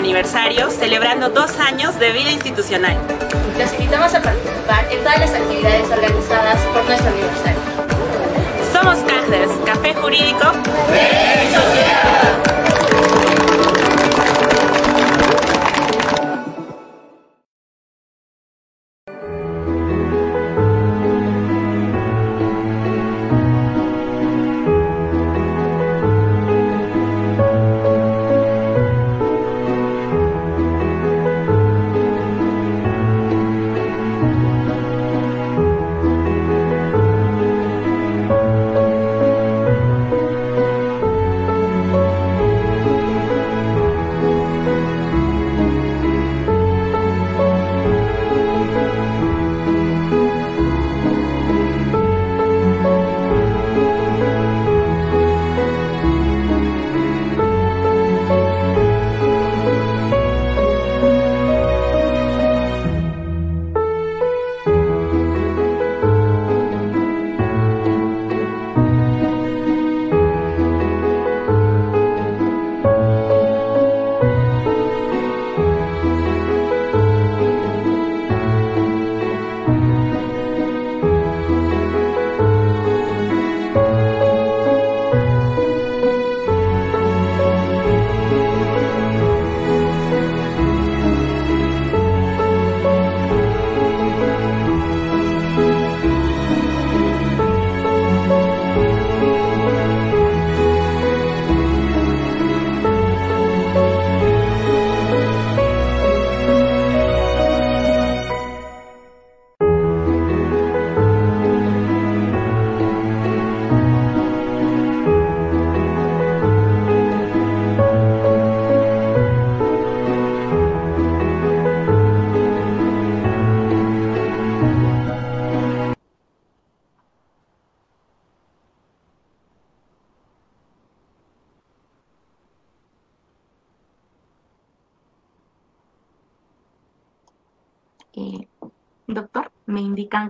aniversario, celebrando dos años de vida institucional. Los invitamos a participar en todas las actividades organizadas por nuestro aniversario. Somos CAJDERS, Café Jurídico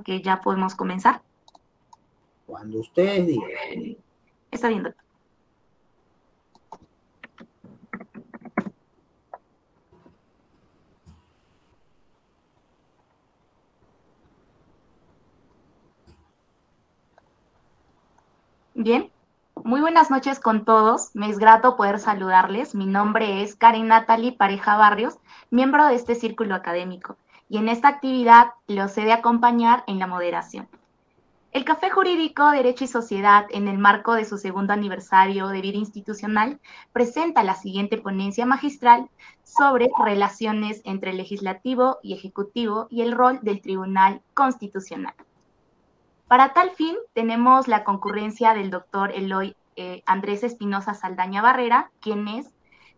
que ya podemos comenzar? Cuando ustedes digan. Está bien, doctor. Bien, muy buenas noches con todos. Me es grato poder saludarles. Mi nombre es Karen Natalie Pareja Barrios, miembro de este círculo académico y en esta actividad los he de acompañar en la moderación. El Café Jurídico Derecho y Sociedad, en el marco de su segundo aniversario de vida institucional, presenta la siguiente ponencia magistral sobre relaciones entre legislativo y ejecutivo y el rol del Tribunal Constitucional. Para tal fin, tenemos la concurrencia del doctor Eloy eh, Andrés Espinosa Saldaña Barrera, quien es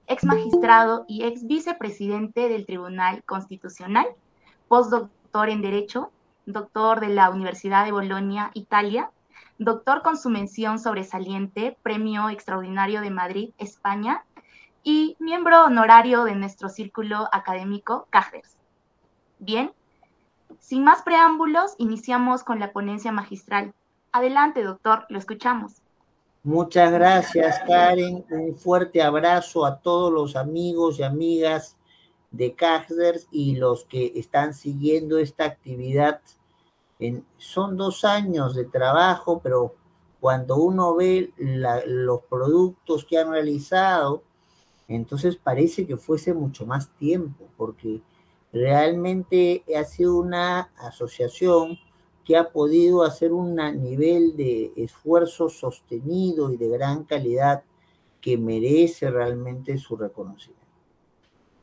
ex magistrado y ex vicepresidente del Tribunal Constitucional, postdoctor en Derecho, doctor de la Universidad de Bolonia, Italia, doctor con su mención sobresaliente, Premio Extraordinario de Madrid, España, y miembro honorario de nuestro círculo académico CAJERS. Bien, sin más preámbulos, iniciamos con la ponencia magistral. Adelante, doctor, lo escuchamos. Muchas gracias, Karen. Un fuerte abrazo a todos los amigos y amigas de Casters y los que están siguiendo esta actividad. En, son dos años de trabajo, pero cuando uno ve los productos que han realizado, entonces parece que fuese mucho más tiempo, porque realmente ha sido una asociación que ha podido hacer un nivel de esfuerzo sostenido y de gran calidad que merece realmente su reconocimiento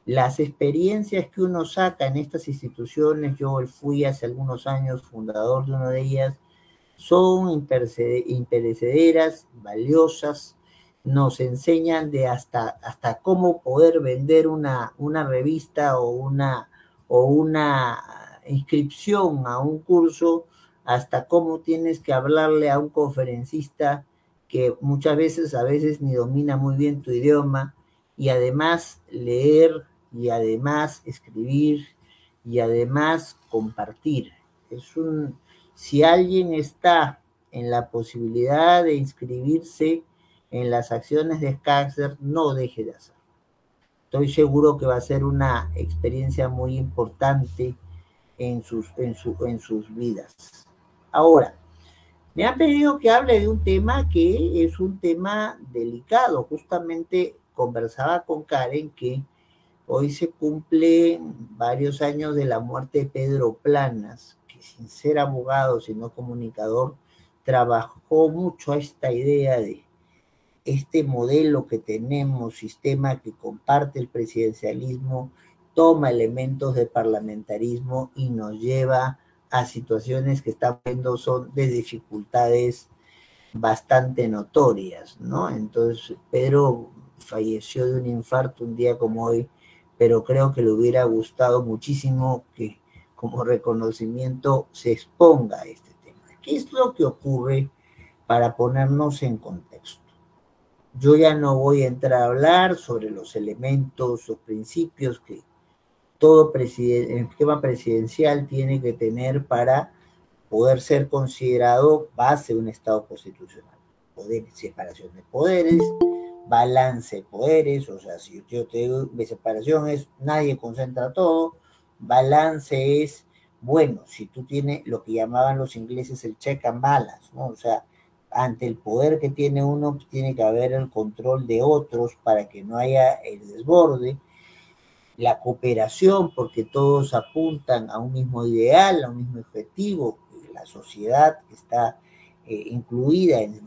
las experiencias que uno saca en estas instituciones, yo fui hace algunos años fundador de una de ellas, son imperecederas, valiosas, nos enseñan de hasta, hasta cómo poder vender una, una revista o una, o una inscripción a un curso, hasta cómo tienes que hablarle a un conferencista que muchas veces, a veces ni domina muy bien tu idioma, y además leer y además escribir y además compartir. Es un, si alguien está en la posibilidad de inscribirse en las acciones de Skaxer, no deje de hacerlo. Estoy seguro que va a ser una experiencia muy importante en sus, en, en sus vidas. Ahora, me han pedido que hable de un tema que es un tema delicado. Justamente conversaba con Karen que hoy se cumple varios años de la muerte de Pedro Planas, que sin ser abogado, sino comunicador, trabajó mucho a esta idea de este modelo que tenemos, sistema que comparte el presidencialismo, toma elementos de parlamentarismo y nos lleva a situaciones que estamos viendo son de dificultades bastante notorias, ¿no? Entonces, Pedro falleció de un infarto un día como hoy, pero creo que le hubiera gustado muchísimo que como reconocimiento se exponga este tema. ¿Qué es lo que ocurre para ponernos en contexto? Yo ya no voy a entrar a hablar sobre los elementos o principios que todo esquema presidencial tiene que tener para poder ser considerado base de un Estado constitucional. Poder, separación de poderes, balance de poderes, o sea, si yo te digo, de separación es nadie concentra todo, balance es, bueno, si tú tienes lo que llamaban los ingleses el check and balance, ¿no? O sea, ante el poder que tiene uno, tiene que haber el control de otros para que no haya el desborde, la cooperación, porque todos apuntan a un mismo ideal, a un mismo objetivo, la sociedad está eh, incluida en,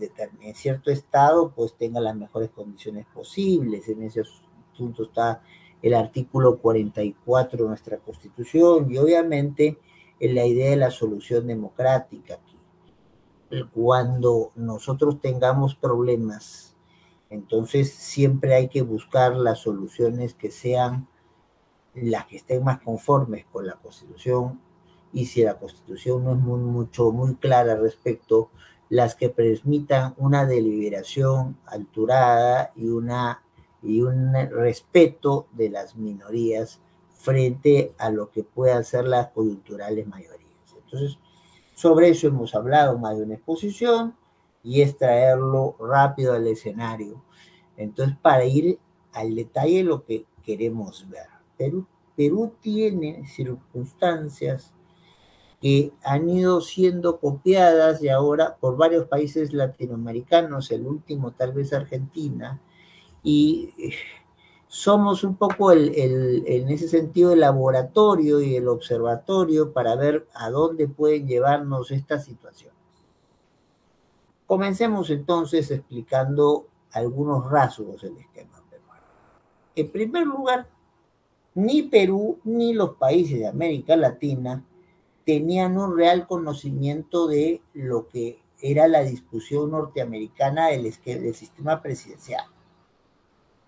cierto estado, pues tenga las mejores condiciones posibles. En ese asunto está el artículo 44 de nuestra Constitución y obviamente en la idea de la solución democrática, cuando nosotros tengamos problemas, entonces siempre hay que buscar las soluciones que sean las que estén más conformes con la Constitución y si la Constitución no es muy, mucho, muy clara respecto, las que permitan una deliberación alturada y, una, y un respeto de las minorías frente a lo que puedan ser las coyunturales mayorías. Entonces, sobre eso hemos hablado más de una exposición y es traerlo rápido al escenario. Entonces, para ir al detalle de lo que queremos ver. Perú, Perú tiene circunstancias que han ido siendo copiadas y ahora por varios países latinoamericanos, el último tal vez Argentina, y somos un poco en ese sentido el laboratorio y el observatorio para ver a dónde pueden llevarnos estas situaciones. Comencemos entonces explicando algunos rasgos del esquema peruano. En primer lugar, ni Perú ni los países de América Latina tenían un real conocimiento de lo que era la discusión norteamericana del, sistema presidencial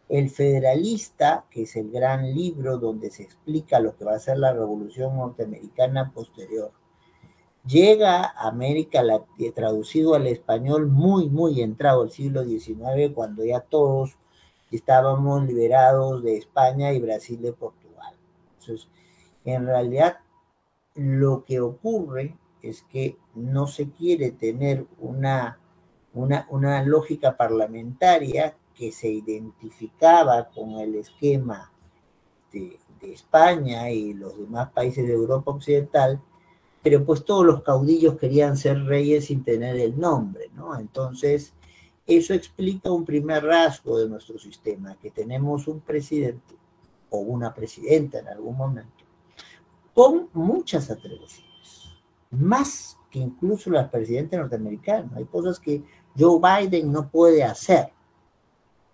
el Federalista, que es el gran libro donde se explica lo que va a ser la revolución norteamericana posterior, llega a América traducido al español muy, muy entrado al siglo XIX, cuando ya todos estábamos liberados de España y Brasil de Portugal. Entonces, en realidad, lo que ocurre es que no se quiere tener una, una, lógica parlamentaria que se identificaba con el esquema de, España y los demás países de Europa Occidental, pero pues todos los caudillos querían ser reyes sin tener el nombre, ¿no? Entonces, eso explica un primer rasgo de nuestro sistema, que tenemos un presidente o una presidenta en algún momento, con muchas atribuciones, más que incluso la presidenta norteamericana. Hay cosas que Joe Biden no puede hacer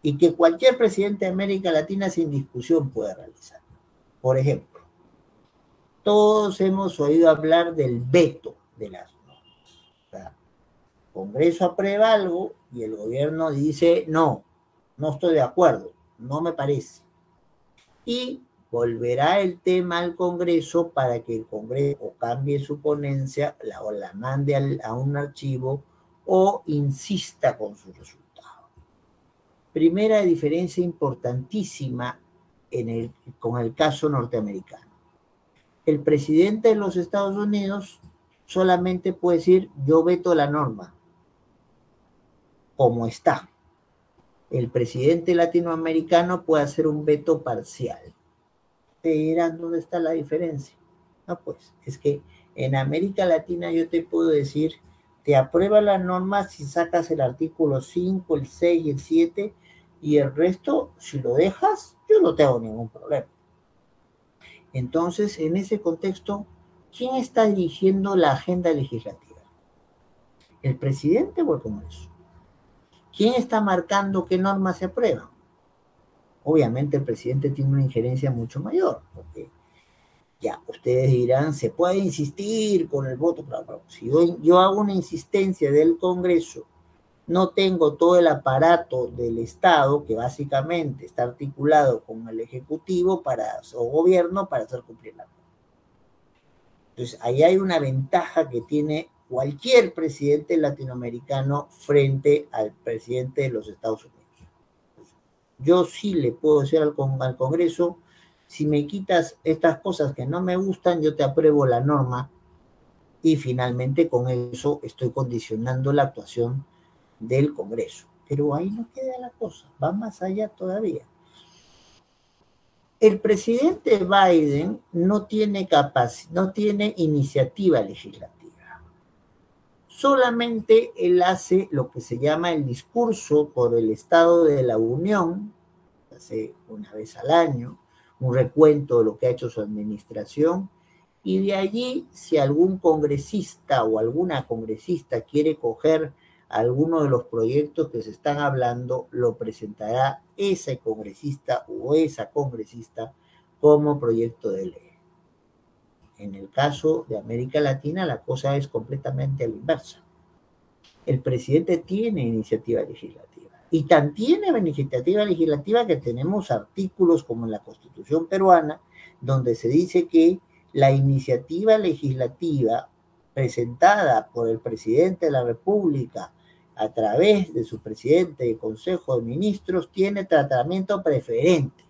y que cualquier presidente de América Latina sin discusión puede realizar. Por ejemplo, todos hemos oído hablar del veto de las normas. O sea, el Congreso aprueba algo y el gobierno dice, no, no estoy de acuerdo, no me parece. Y volverá el tema al Congreso para que el Congreso cambie su ponencia la, o la mande a un archivo o insista con su resultado. Primera diferencia importantísima en el, con el caso norteamericano. El presidente de los Estados Unidos solamente puede decir yo veto la norma, como está. El presidente latinoamericano puede hacer un veto parcial. Te dirán dónde está la diferencia. No, pues es que en América Latina yo te puedo decir, te aprueba la norma si sacas el artículo 5, el 6 y el 7 y el resto, si lo dejas, yo no tengo ningún problema. Entonces, en ese contexto, ¿quién está dirigiendo la agenda legislativa? ¿El presidente o el Congreso? ¿Quién está marcando qué normas se aprueban? Obviamente el presidente tiene una injerencia mucho mayor, porque ya, ustedes dirán, se puede insistir con el voto, pero si yo, hago una insistencia del Congreso no tengo todo el aparato del Estado que básicamente está articulado con el Ejecutivo para, o gobierno para hacer cumplir la ley. Entonces, ahí hay una ventaja que tiene cualquier presidente latinoamericano frente al presidente de los Estados Unidos. Yo sí le puedo decir al, Congreso, si me quitas estas cosas que no me gustan, yo te apruebo la norma y finalmente con eso estoy condicionando la actuación del Congreso. Pero ahí no queda la cosa, va más allá todavía. El presidente Biden no tiene capacidad, no tiene iniciativa legislativa. Solamente él hace lo que se llama el discurso por el Estado de la Unión, hace una vez al año, un recuento de lo que ha hecho su administración, y de allí, si algún congresista o alguna congresista quiere coger alguno de los proyectos que se están hablando lo presentará ese congresista o esa congresista como proyecto de ley. En el caso de América Latina la cosa es completamente a la inversa. El presidente tiene iniciativa legislativa y tan tiene iniciativa legislativa que tenemos artículos como en la Constitución peruana donde se dice que la iniciativa legislativa presentada por el presidente de la República a través de su presidente y consejo de ministros tiene tratamiento preferente.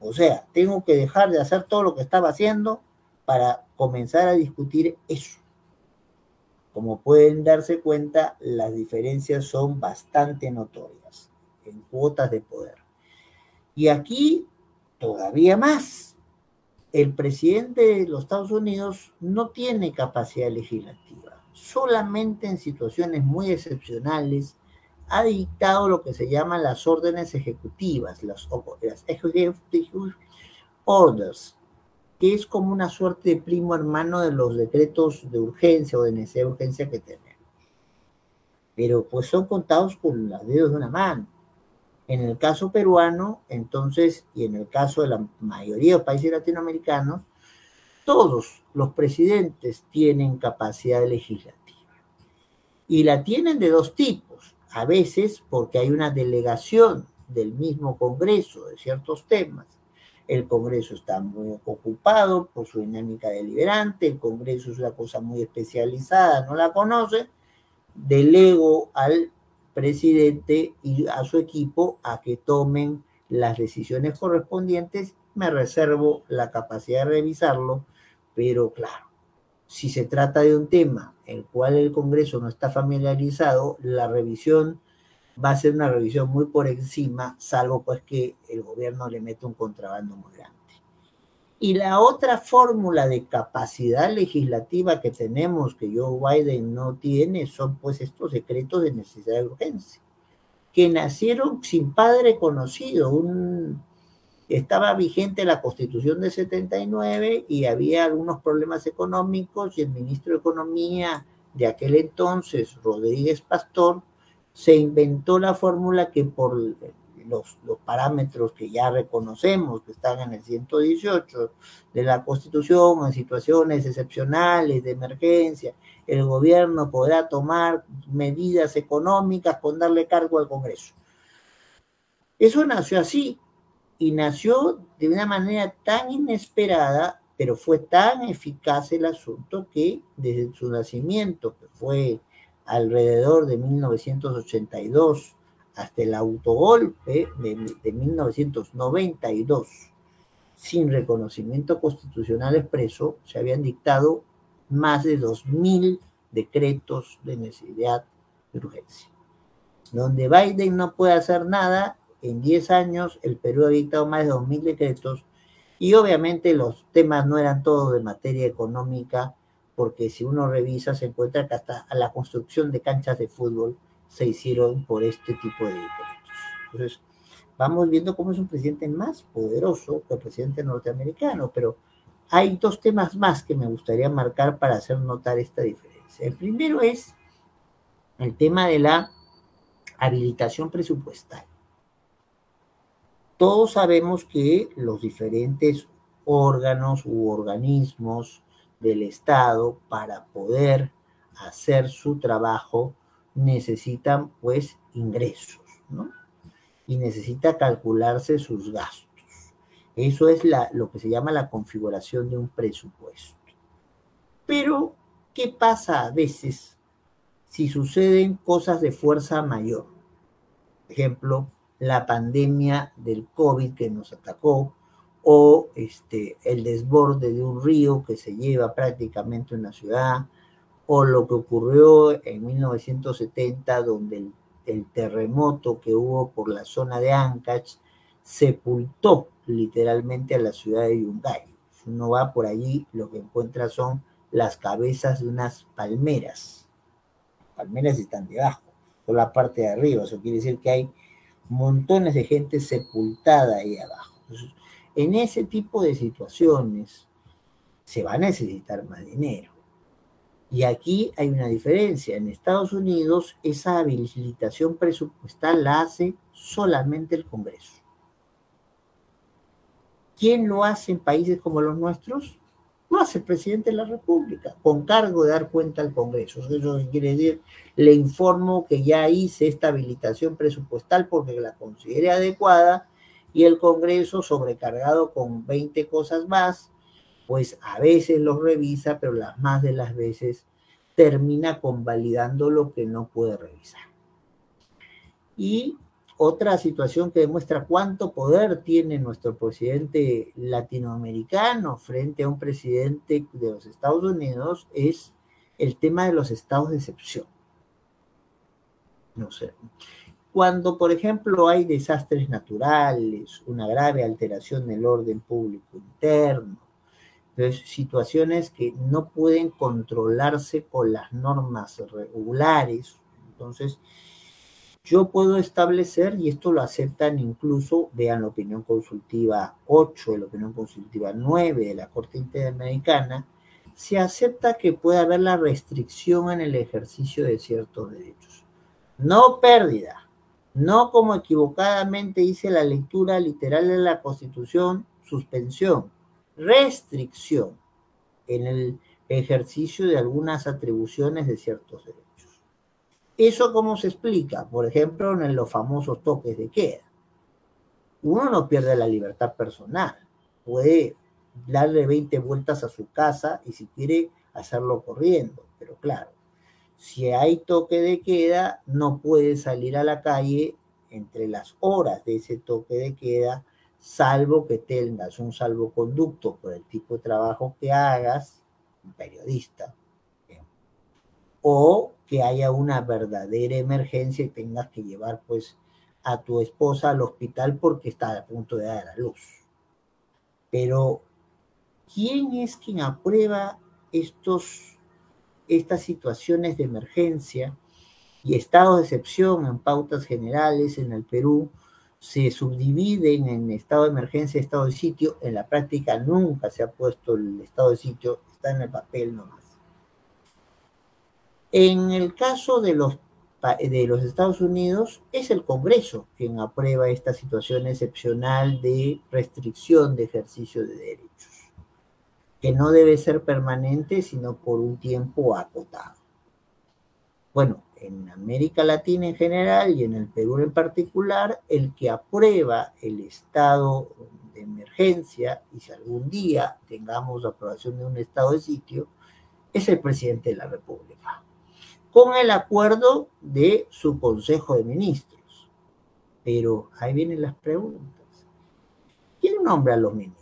O sea, tengo que dejar de hacer todo lo que estaba haciendo para comenzar a discutir eso. Como pueden darse cuenta, las diferencias son bastante notorias en cuotas de poder. Y aquí todavía más. El presidente de los Estados Unidos no tiene capacidad legislativa solamente en situaciones muy excepcionales ha dictado lo que se llaman las órdenes ejecutivas, las, las executive orders, que es como una suerte de primo hermano de los decretos de urgencia o de necesidad de urgencia que tenemos. Pero pues son contados con los dedos de una mano. En el caso peruano, entonces, y en el caso de la mayoría de países latinoamericanos, todos los presidentes tienen capacidad legislativa. Y la tienen de dos tipos. A veces porque hay una delegación del mismo Congreso de ciertos temas. El Congreso está muy ocupado por su dinámica deliberante, el Congreso es una cosa muy especializada, no la conoce. Delego al presidente y a su equipo a que tomen las decisiones correspondientes. Me reservo la capacidad de revisarlo pero claro, si se trata de un tema en el cual el Congreso no está familiarizado, la revisión va a ser una revisión muy por encima, salvo pues que el gobierno le mete un contrabando muy grande. Y la otra fórmula de capacidad legislativa que tenemos, que Joe Biden no tiene, son pues estos decretos de necesidad de urgencia, que nacieron sin padre conocido, un estaba vigente la constitución de 79 y había algunos problemas económicos y el ministro de Economía de aquel entonces, Rodríguez Pastor, se inventó la fórmula que por los, los, parámetros que ya reconocemos, que están en el 118 de la Constitución, en situaciones excepcionales de emergencia, el gobierno podrá tomar medidas económicas con darle cargo al Congreso. Eso nació así, y nació de una manera tan inesperada, pero fue tan eficaz el asunto que desde su nacimiento, que fue alrededor de 1982, hasta el autogolpe de, de 1992, sin reconocimiento constitucional expreso, se habían dictado más de 2.000 decretos de necesidad de urgencia. donde Biden no puede hacer nada, en 10 años el Perú ha dictado más de 2.000 decretos y obviamente los temas no eran todos de materia económica, porque si uno revisa se encuentra que hasta la construcción de canchas de fútbol se hicieron por este tipo de decretos. Entonces, vamos viendo cómo es un presidente más poderoso que el presidente norteamericano, pero hay dos temas más que me gustaría marcar para hacer notar esta diferencia. El primero es el tema de la habilitación presupuestal. Todos sabemos que los diferentes órganos u organismos del Estado para poder hacer su trabajo necesitan pues ingresos, ¿no? Y necesita calcularse sus gastos. Eso es lo que se llama la configuración de un presupuesto. Pero, ¿qué pasa a veces si suceden cosas de fuerza mayor? Ejemplo, la pandemia del COVID que nos atacó o este, el desborde de un río que se lleva prácticamente una ciudad, o lo que ocurrió en 1970, donde el, terremoto que hubo por la zona de Ancash sepultó literalmente a la ciudad de Yungay. Si uno va por allí, lo que encuentra son las cabezas de unas palmeras. Palmeras están debajo, por la parte de arriba, eso quiere decir que hay montones de gente sepultada ahí abajo. En ese tipo de situaciones se va a necesitar más dinero. Y aquí hay una diferencia. En Estados Unidos esa habilitación presupuestal la hace solamente el Congreso. ¿Quién lo hace en países como los nuestros? Lo hace el presidente de la República, con cargo de dar cuenta al Congreso. Eso quiere decir, le informo que ya hice esta habilitación presupuestal porque la consideré adecuada y el Congreso, sobrecargado con 20 cosas más, pues a veces los revisa, pero las más de las veces termina convalidando lo que no puede revisar. Y otra situación que demuestra cuánto poder tiene nuestro presidente latinoamericano frente a un presidente de los Estados Unidos es el tema de los estados de excepción. No sé. Cuando, por ejemplo, hay desastres naturales, una grave alteración del orden público interno, situaciones que no pueden controlarse con las normas regulares, entonces yo puedo establecer, y esto lo aceptan incluso, vean la opinión consultiva 8, la opinión consultiva 9 de la Corte Interamericana, se acepta que puede haber la restricción en el ejercicio de ciertos derechos. No pérdida, no como equivocadamente dice la lectura literal de la Constitución, suspensión, restricción en el ejercicio de algunas atribuciones de ciertos derechos. ¿Eso cómo se explica? Por ejemplo, en los famosos toques de queda. Uno no pierde la libertad personal. Puede darle 20 vueltas a su casa y si quiere hacerlo corriendo. Pero claro, si hay toque de queda, no puede salir a la calle entre las horas de ese toque de queda, salvo que tengas un salvoconducto por el tipo de trabajo que hagas, un periodista, o que haya una verdadera emergencia y tengas que llevar pues a tu esposa al hospital porque está a punto de dar a luz. Pero, ¿quién es quien aprueba estos, estas situaciones de emergencia y estados de excepción en pautas generales en el Perú? se subdividen en estado de emergencia y estado de sitio. En la práctica nunca se ha puesto el estado de sitio, está en el papel nomás. En el caso de los, de los Estados Unidos, es el Congreso quien aprueba esta situación excepcional de restricción de ejercicio de derechos, que no debe ser permanente, sino por un tiempo acotado. Bueno, en América Latina en general y en el Perú en particular, el que aprueba el estado de emergencia, y si algún día tengamos aprobación de un estado de sitio, es el presidente de la República con el acuerdo de su Consejo de Ministros. Pero ahí vienen las preguntas. ¿Quién nombra a los ministros?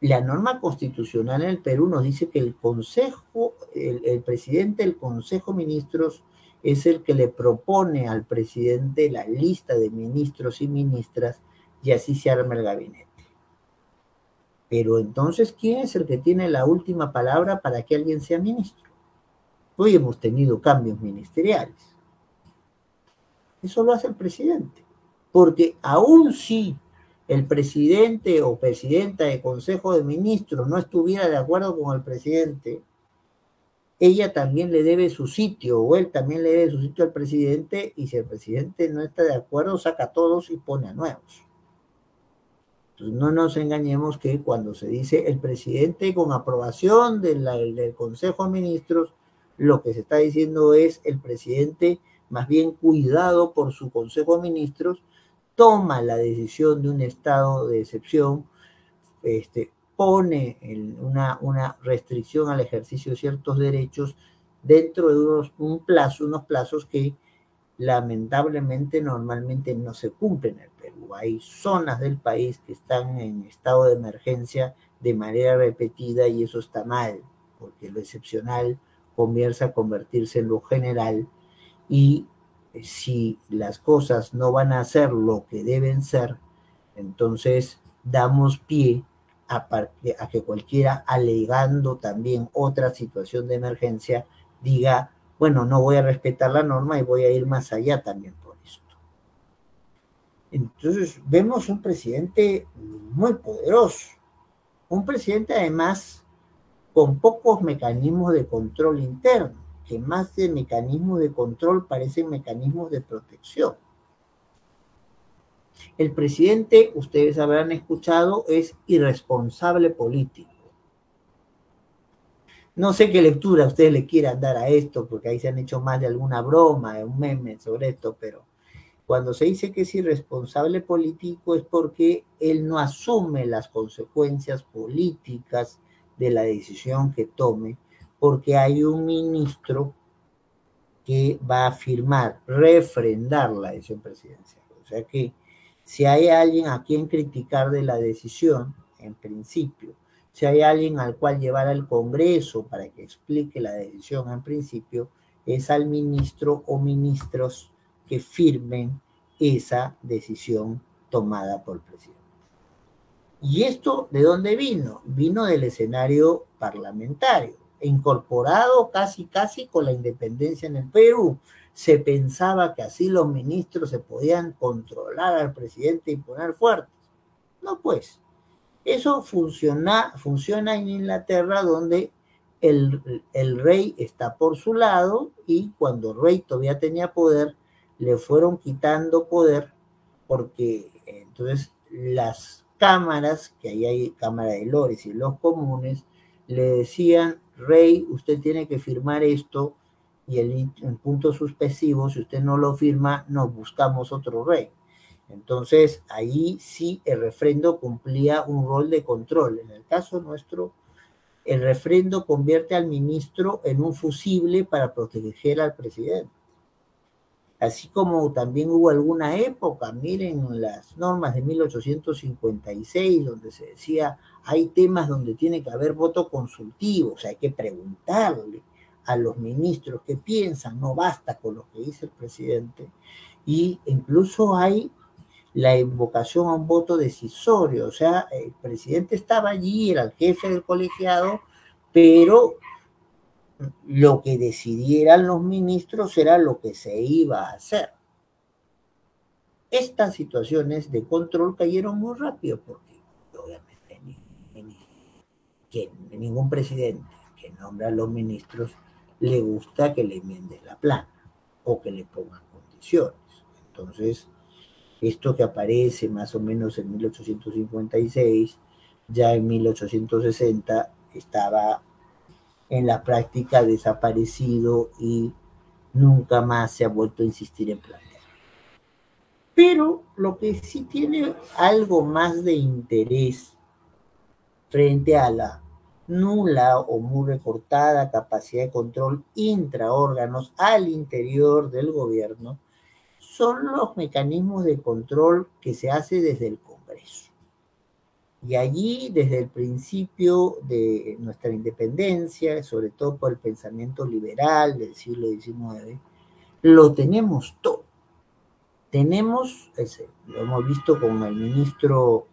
La norma constitucional en el Perú nos dice que el Consejo, el, presidente del Consejo de Ministros es el que le propone al presidente la lista de ministros y ministras y así se arma el gabinete. Pero entonces, ¿quién es el que tiene la última palabra para que alguien sea ministro? Hoy hemos tenido cambios ministeriales. Eso lo hace el presidente. Porque aún si el presidente o presidenta del Consejo de Ministros no estuviera de acuerdo con el presidente, ella también le debe su sitio o él también le debe su sitio al presidente y si el presidente no está de acuerdo, saca todos y pone a nuevos. No nos engañemos que cuando se dice el presidente con aprobación del Consejo de Ministros, lo que se está diciendo es el presidente más bien cuidado por su Consejo de Ministros, toma la decisión de un estado de excepción, este, pone una, una restricción al ejercicio de ciertos derechos dentro de unos, un plazo, unos plazos que lamentablemente normalmente no se cumplen en el Perú. Hay zonas del país que están en estado de emergencia de manera repetida y eso está mal, porque lo excepcional comienza a convertirse en lo general y si las cosas no van a ser lo que deben ser, entonces damos pie a, a que cualquiera alegando también otra situación de emergencia diga bueno, no voy a respetar la norma y voy a ir más allá también por esto. Entonces, vemos un presidente muy poderoso, un presidente además con pocos mecanismos de control interno, que más de mecanismos de control parecen mecanismos de protección. El presidente, ustedes habrán escuchado, es irresponsable político. No sé qué lectura ustedes le quieran dar a esto, porque ahí se han hecho más de alguna broma, un meme sobre esto, pero cuando se dice que es irresponsable político es porque él no asume las consecuencias políticas de la decisión que tome, porque hay un ministro que va a firmar, refrendar la decisión presidencial. O sea que si hay alguien a quien criticar de la decisión, en principio, si hay alguien al cual llevar al Congreso para que explique la decisión en principio, es al ministro o ministros que firmen esa decisión tomada por el presidente. ¿Y esto de dónde vino? Vino del escenario parlamentario, incorporado casi, casi con la independencia en el Perú. Se pensaba que así los ministros se podían controlar al presidente y poner fuertes. No, pues, eso funciona, funciona en Inglaterra donde el, el, rey está por su lado y cuando el rey todavía tenía poder, le fueron quitando poder porque entonces las cámaras, que ahí hay Cámara de Lores y los comunes, le decían, rey, usted tiene que firmar esto y el, punto suspensivo, si usted no lo firma, nos buscamos otro rey. Entonces, ahí sí el refrendo cumplía un rol de control. En el caso nuestro, el refrendo convierte al ministro en un fusible para proteger al presidente. Así como también hubo alguna época, miren las normas de 1856, donde se decía, hay temas donde tiene que haber voto consultivo, o sea, hay que preguntarle a los ministros qué piensan, no basta con lo que dice el presidente. Y incluso hay la invocación a un voto decisorio, o sea, el presidente estaba allí, era el jefe del colegiado, pero lo que decidieran los ministros era lo que se iba a hacer. Estas situaciones de control cayeron muy rápido porque obviamente que ningún presidente que nombra a los ministros le gusta que le enmiende la plana o que le pongan condiciones. Entonces, esto que aparece más o menos en 1856, ya en 1860 estaba en la práctica desaparecido y nunca más se ha vuelto a insistir en plantear. Pero lo que sí tiene algo más de interés frente a la nula o muy recortada capacidad de control intraórganos al interior del gobierno son los mecanismos de control que se hace desde el Congreso. Y allí, desde el principio de nuestra independencia, sobre todo por el pensamiento liberal del siglo XIX, lo tenemos todo. Tenemos, lo hemos visto con el ministro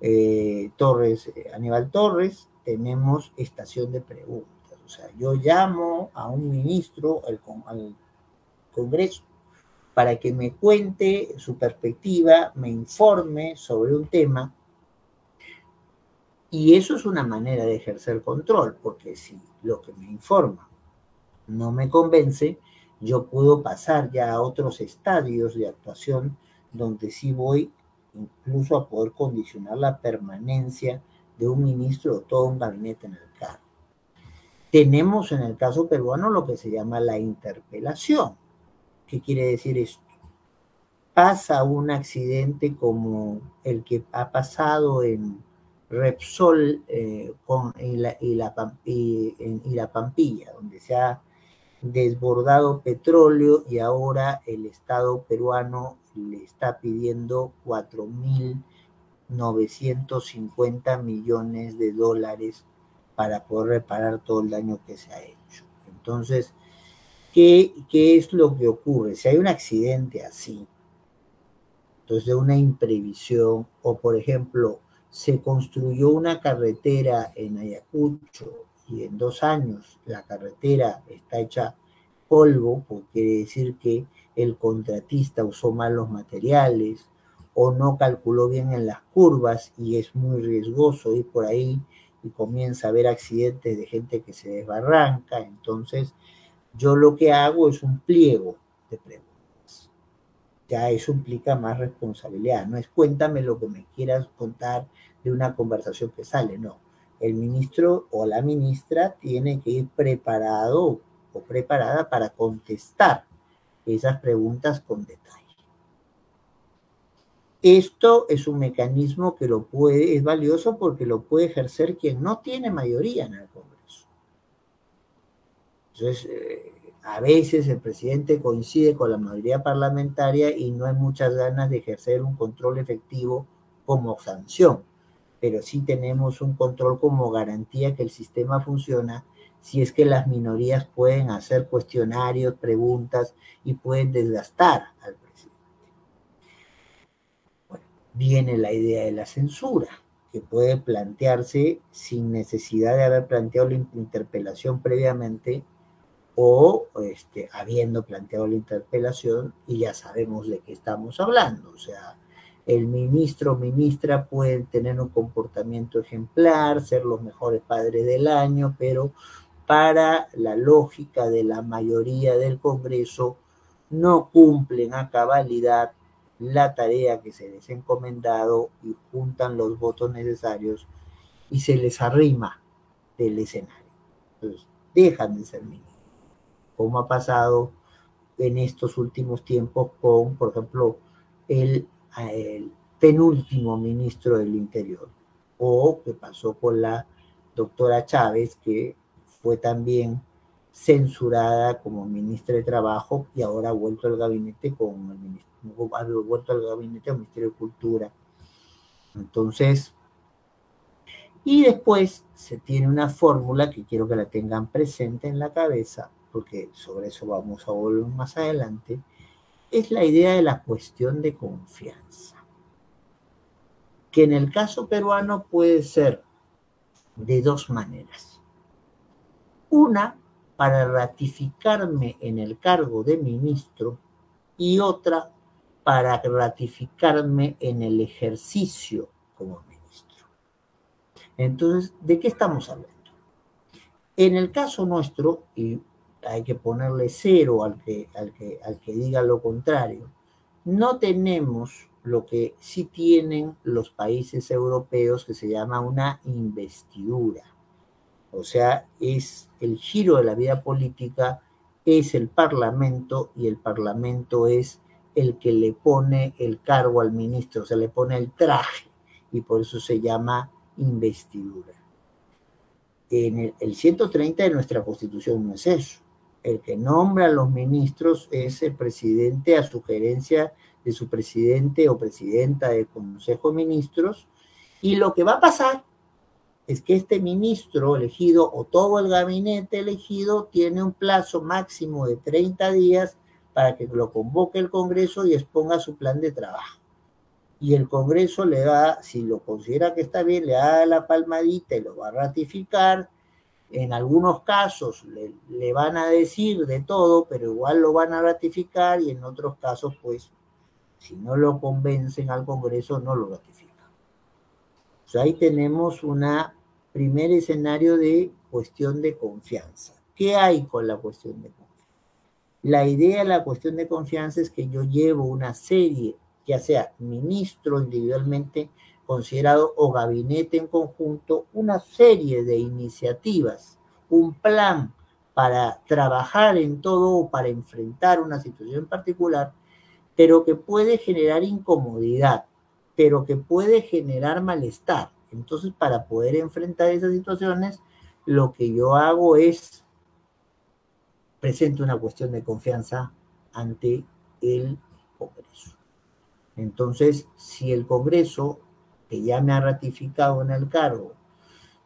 eh, Torres, eh, Aníbal Torres, tenemos estación de preguntas. O sea, yo llamo a un ministro al Congreso para que me cuente su perspectiva, me informe sobre un tema. Y eso es una manera de ejercer control, porque si lo que me informa no me convence, yo puedo pasar ya a otros estadios de actuación donde sí voy incluso a poder condicionar la permanencia de un ministro o todo un gabinete en el cargo. Tenemos en el caso peruano lo que se llama la interpelación. ¿Qué quiere decir esto? Pasa un accidente como el que ha pasado en Repsol eh, con, y, la, y, la, y la Pampilla, donde se ha desbordado petróleo y ahora el Estado peruano le está pidiendo 4.950 millones de dólares para poder reparar todo el daño que se ha hecho. Entonces, ¿qué, qué es lo que ocurre? Si hay un accidente así, entonces de una imprevisión, o por ejemplo, se construyó una carretera en Ayacucho y en dos años la carretera está hecha polvo, porque quiere decir que el contratista usó mal los materiales o no calculó bien en las curvas y es muy riesgoso ir por ahí y comienza a haber accidentes de gente que se desbarranca. Entonces, yo lo que hago es un pliego de preguntas. Ya eso implica más responsabilidad. No es cuéntame lo que me quieras contar de una conversación que sale, no el ministro o la ministra tiene que ir preparado o preparada para contestar esas preguntas con detalle. Esto es un mecanismo que lo puede, es valioso porque lo puede ejercer quien no tiene mayoría en el Congreso. Entonces, eh, a veces el presidente coincide con la mayoría parlamentaria y no hay muchas ganas de ejercer un control efectivo como sanción pero sí tenemos un control como garantía que el sistema funciona si es que las minorías pueden hacer cuestionarios, preguntas y pueden desgastar al presidente. Bueno, viene la idea de la censura, que puede plantearse sin necesidad de haber planteado la interpelación previamente o este, habiendo planteado la interpelación y ya sabemos de qué estamos hablando. O sea, el ministro o ministra pueden tener un comportamiento ejemplar, ser los mejores padres del año, pero para la lógica de la mayoría del Congreso no cumplen a cabalidad la tarea que se les ha encomendado y juntan los votos necesarios y se les arrima del escenario. Entonces, dejan de ser ministros, como ha pasado en estos últimos tiempos con, por ejemplo, el penúltimo ministro del Interior, o que pasó con la doctora Chávez, que fue también censurada como ministra de Trabajo y ahora ha vuelto al gabinete con el ministro, ha vuelto al gabinete del Ministerio de Cultura. Entonces, y después se tiene una fórmula que quiero que la tengan presente en la cabeza, porque sobre eso vamos a volver más adelante, es la idea de la cuestión de confianza, que en el caso peruano puede ser de dos maneras. Una, para ratificarme en el cargo de ministro y otra, para ratificarme en el ejercicio como ministro. Entonces, ¿de qué estamos hablando? En el caso nuestro, y hay que ponerle cero al que, al que, al que diga lo contrario. No tenemos lo que sí tienen los países europeos que se llama una investidura. O sea, es el giro de la vida política, es el Parlamento y el Parlamento es el que le pone el cargo al ministro, o sea, le pone el traje y por eso se llama investidura. En el, el 130 de nuestra constitución no es eso el que nombra a los ministros es el presidente a sugerencia de su presidente o presidenta del Consejo de Ministros. Y lo que va a pasar es que este ministro elegido o todo el gabinete elegido tiene un plazo máximo de 30 días para que lo convoque el Congreso y exponga su plan de trabajo. Y el Congreso le da, si lo considera que está bien, le da la palmadita y lo va a ratificar. En algunos casos le, le van a decir de todo, pero igual lo van a ratificar y en otros casos, pues, si no lo convencen al Congreso, no lo ratifican. O sea, ahí tenemos un primer escenario de cuestión de confianza. ¿Qué hay con la cuestión de confianza? La idea de la cuestión de confianza es que yo llevo una serie, ya sea ministro individualmente considerado o gabinete en conjunto, una serie de iniciativas, un plan para trabajar en todo o para enfrentar una situación particular, pero que puede generar incomodidad, pero que puede generar malestar. Entonces, para poder enfrentar esas situaciones, lo que yo hago es presente una cuestión de confianza ante el Congreso. Entonces, si el Congreso, que ya me ha ratificado en el cargo,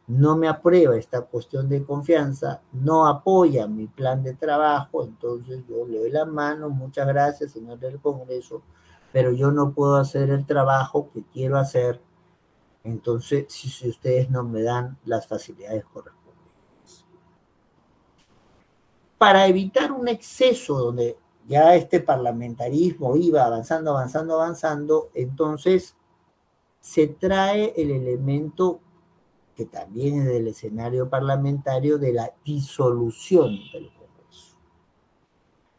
no me aprueba esta cuestión de confianza, no apoya mi plan de trabajo, entonces yo le doy la mano, muchas gracias, señor del Congreso, pero yo no puedo hacer el trabajo que quiero hacer, entonces si, si ustedes no me dan las facilidades correctas para evitar un exceso donde ya este parlamentarismo iba avanzando, avanzando, avanzando, entonces se trae el elemento que también es del escenario parlamentario de la disolución del Congreso.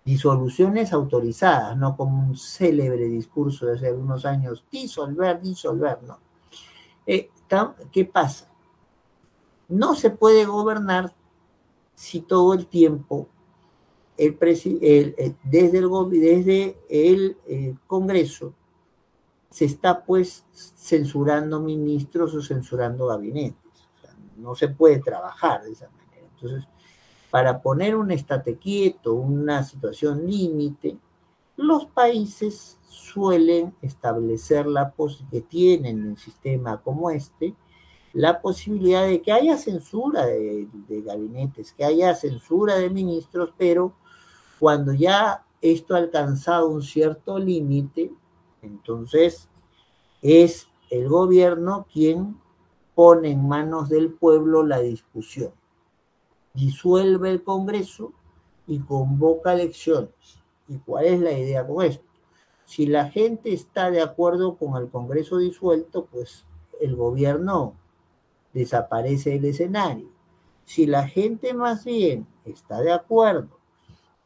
Disoluciones autorizadas, no como un célebre discurso de hace algunos años, disolver, disolver, no. Eh, ¿Qué pasa? No se puede gobernar si todo el tiempo el, desde, el, desde el eh, Congreso se está pues censurando ministros o censurando gabinetes. no se puede trabajar de esa manera. Entonces, para poner un estate quieto, una situación límite, los países suelen establecer la que tienen un sistema como este, la posibilidad de que haya censura de, de, gabinetes, que haya censura de ministros, pero cuando ya esto ha alcanzado un cierto límite, entonces es el gobierno quien pone en manos del pueblo la discusión, disuelve el Congreso y convoca elecciones. ¿Y cuál es la idea con esto? Si la gente está de acuerdo con el Congreso disuelto, pues el gobierno desaparece del escenario. Si la gente más bien está de acuerdo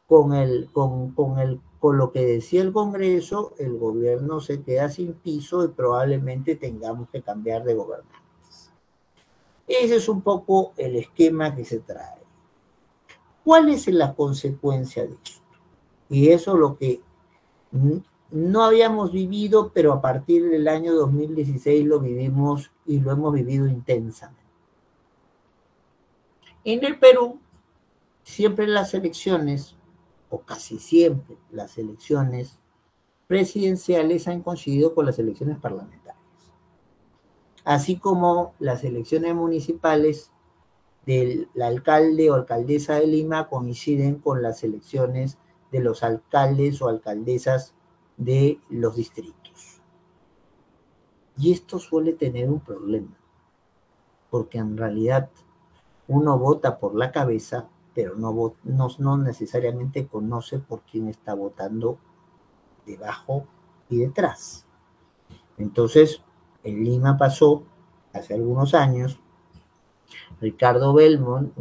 con, el, con, con, el, con lo que decía el Congreso, el gobierno se queda sin piso y probablemente tengamos que cambiar de gobernantes. Ese es un poco el esquema que se trae. ¿Cuál es la consecuencia de esto? Y eso lo que no habíamos vivido, pero a partir del año 2016 lo vivimos y lo hemos vivido intensamente. En el Perú, siempre las elecciones o casi siempre las elecciones presidenciales han coincidido con las elecciones parlamentarias. Así como las elecciones municipales del alcalde o alcaldesa de Lima coinciden con las elecciones de los alcaldes o alcaldesas de los distritos. Y esto suele tener un problema, porque en realidad uno vota por la cabeza pero no, no, necesariamente conoce por quién está votando debajo y detrás. Entonces, en Lima pasó hace algunos años, Ricardo Belmont,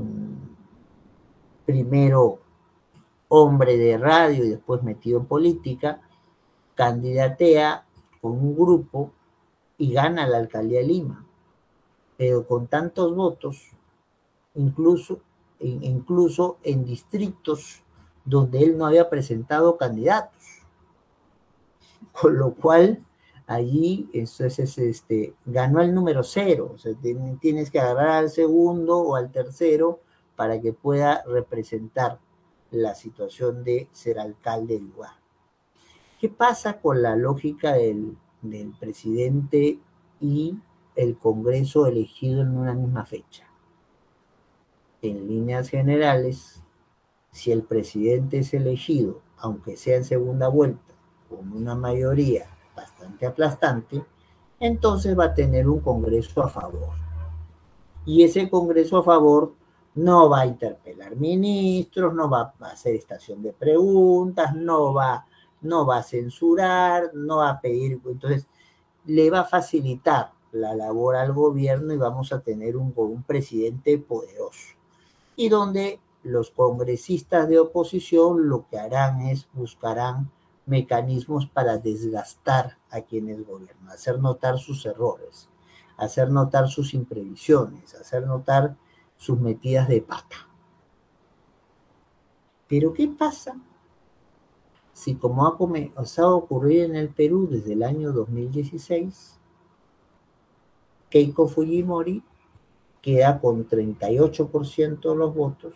primero hombre de radio y después metido en política, candidatea con un grupo y gana la alcaldía de Lima. Pero con tantos votos, incluso incluso en distritos donde él no había presentado candidatos. Con lo cual, allí entonces, este, ganó el número cero. O sea, tienes que agarrar al segundo o al tercero para que pueda representar la situación de ser alcalde del lugar. ¿Qué pasa con la lógica del presidente y el Congreso elegido en una misma fecha? En líneas generales, si el presidente es elegido aunque sea en segunda vuelta, con una mayoría bastante aplastante, entonces va a tener un Congreso a favor. Y ese Congreso a favor no va a interpelar ministros, no va a hacer estación de preguntas, no va, no va a censurar, no va a pedir, entonces le va a facilitar la labor al gobierno y vamos a tener un, un presidente poderoso. Y donde los congresistas de oposición lo que harán es buscarán mecanismos para desgastar a quienes gobiernan, hacer notar sus errores, hacer notar sus imprevisiones, hacer notar sus metidas de pata. Pero ¿qué pasa si como ha comenzado a ocurrir en el Perú desde el año 2016, Keiko Fujimori queda con 38% de los votos,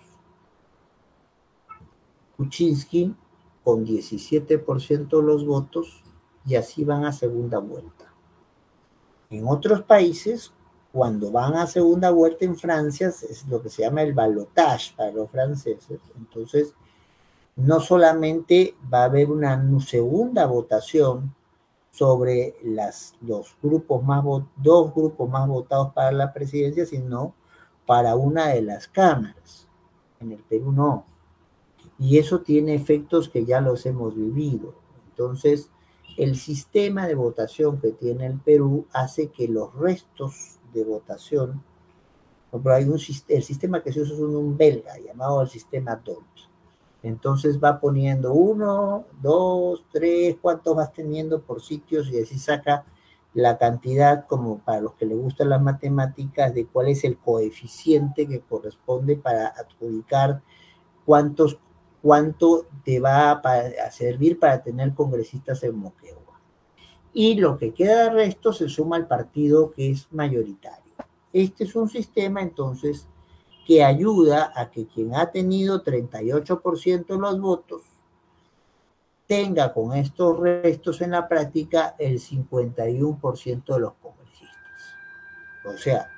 Kuczynski con 17% de los votos y así van a segunda vuelta. En otros países, cuando van a segunda vuelta en Francia, es lo que se llama el balotage para los franceses. Entonces, no solamente va a haber una segunda votación sobre los grupos más, dos grupos más votados para la presidencia, sino para una de las cámaras. En el Perú no. Y eso tiene efectos que ya los hemos vivido. Entonces, el sistema de votación que tiene el Perú hace que los restos de votación, por hay un, el sistema que se usa es un belga llamado el sistema DONT. Entonces va poniendo uno, dos, tres, cuántos vas teniendo por sitios y así saca la cantidad, como para los que les gustan las matemáticas, de cuál es el coeficiente que corresponde para adjudicar cuántos, cuánto te va a, servir para tener congresistas en Moquegua. Y lo que queda de resto se suma al partido que es mayoritario. Este es un sistema entonces que ayuda a que quien ha tenido 38% de los votos tenga con estos restos en la práctica el 51% de los congresistas. O sea,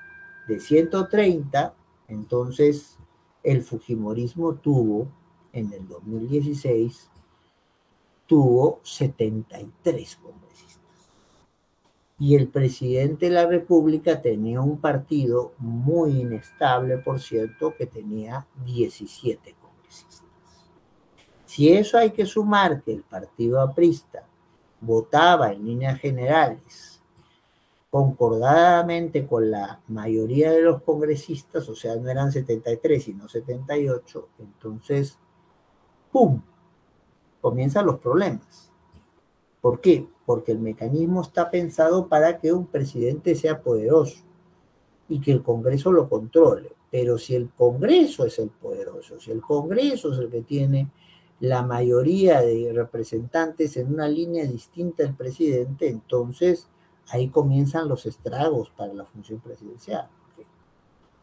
de 130, entonces el Fujimorismo tuvo en el 2016 tuvo 73 congresistas. Y el presidente de la República tenía un partido muy inestable, por cierto, que tenía 17 congresistas. Si eso hay que sumar que el partido aprista votaba en líneas generales concordadamente con la mayoría de los congresistas, o sea, no eran 73, sino 78, entonces ¡pum! Comienzan los problemas. ¿Por qué? Porque el mecanismo está pensado para que un presidente sea poderoso y que el Congreso lo controle. Pero si el Congreso es el poderoso, si el Congreso es el que tiene la mayoría de representantes en una línea distinta al presidente, entonces ahí comienzan los estragos para la función presidencial.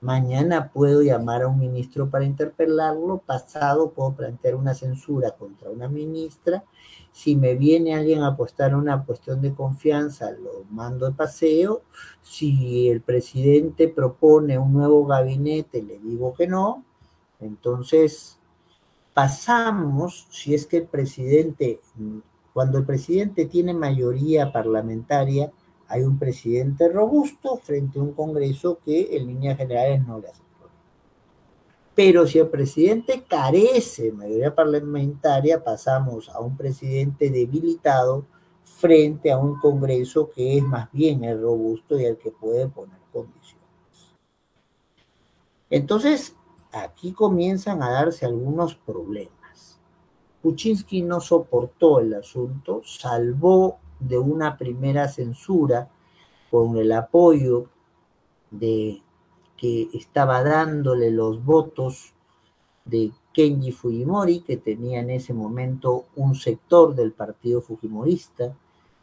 Mañana puedo llamar a un ministro para interpelarlo, pasado puedo plantear una censura contra una ministra. Si me viene alguien a apostar una cuestión de confianza, lo mando de paseo. Si el presidente propone un nuevo gabinete, le digo que no. Entonces, pasamos, si es que el presidente, cuando el presidente tiene mayoría parlamentaria, hay un presidente robusto frente a un Congreso que en líneas generales no le hace problema. Pero si el presidente carece de mayoría parlamentaria, pasamos a un presidente debilitado frente a un Congreso que es más bien el robusto y el que puede poner condiciones. Entonces, aquí comienzan a darse algunos problemas. Kuczynski no soportó el asunto, salvó de una primera censura con el apoyo de que estaba dándole los votos de Kenji Fujimori, que tenía en ese momento un sector del partido fujimorista,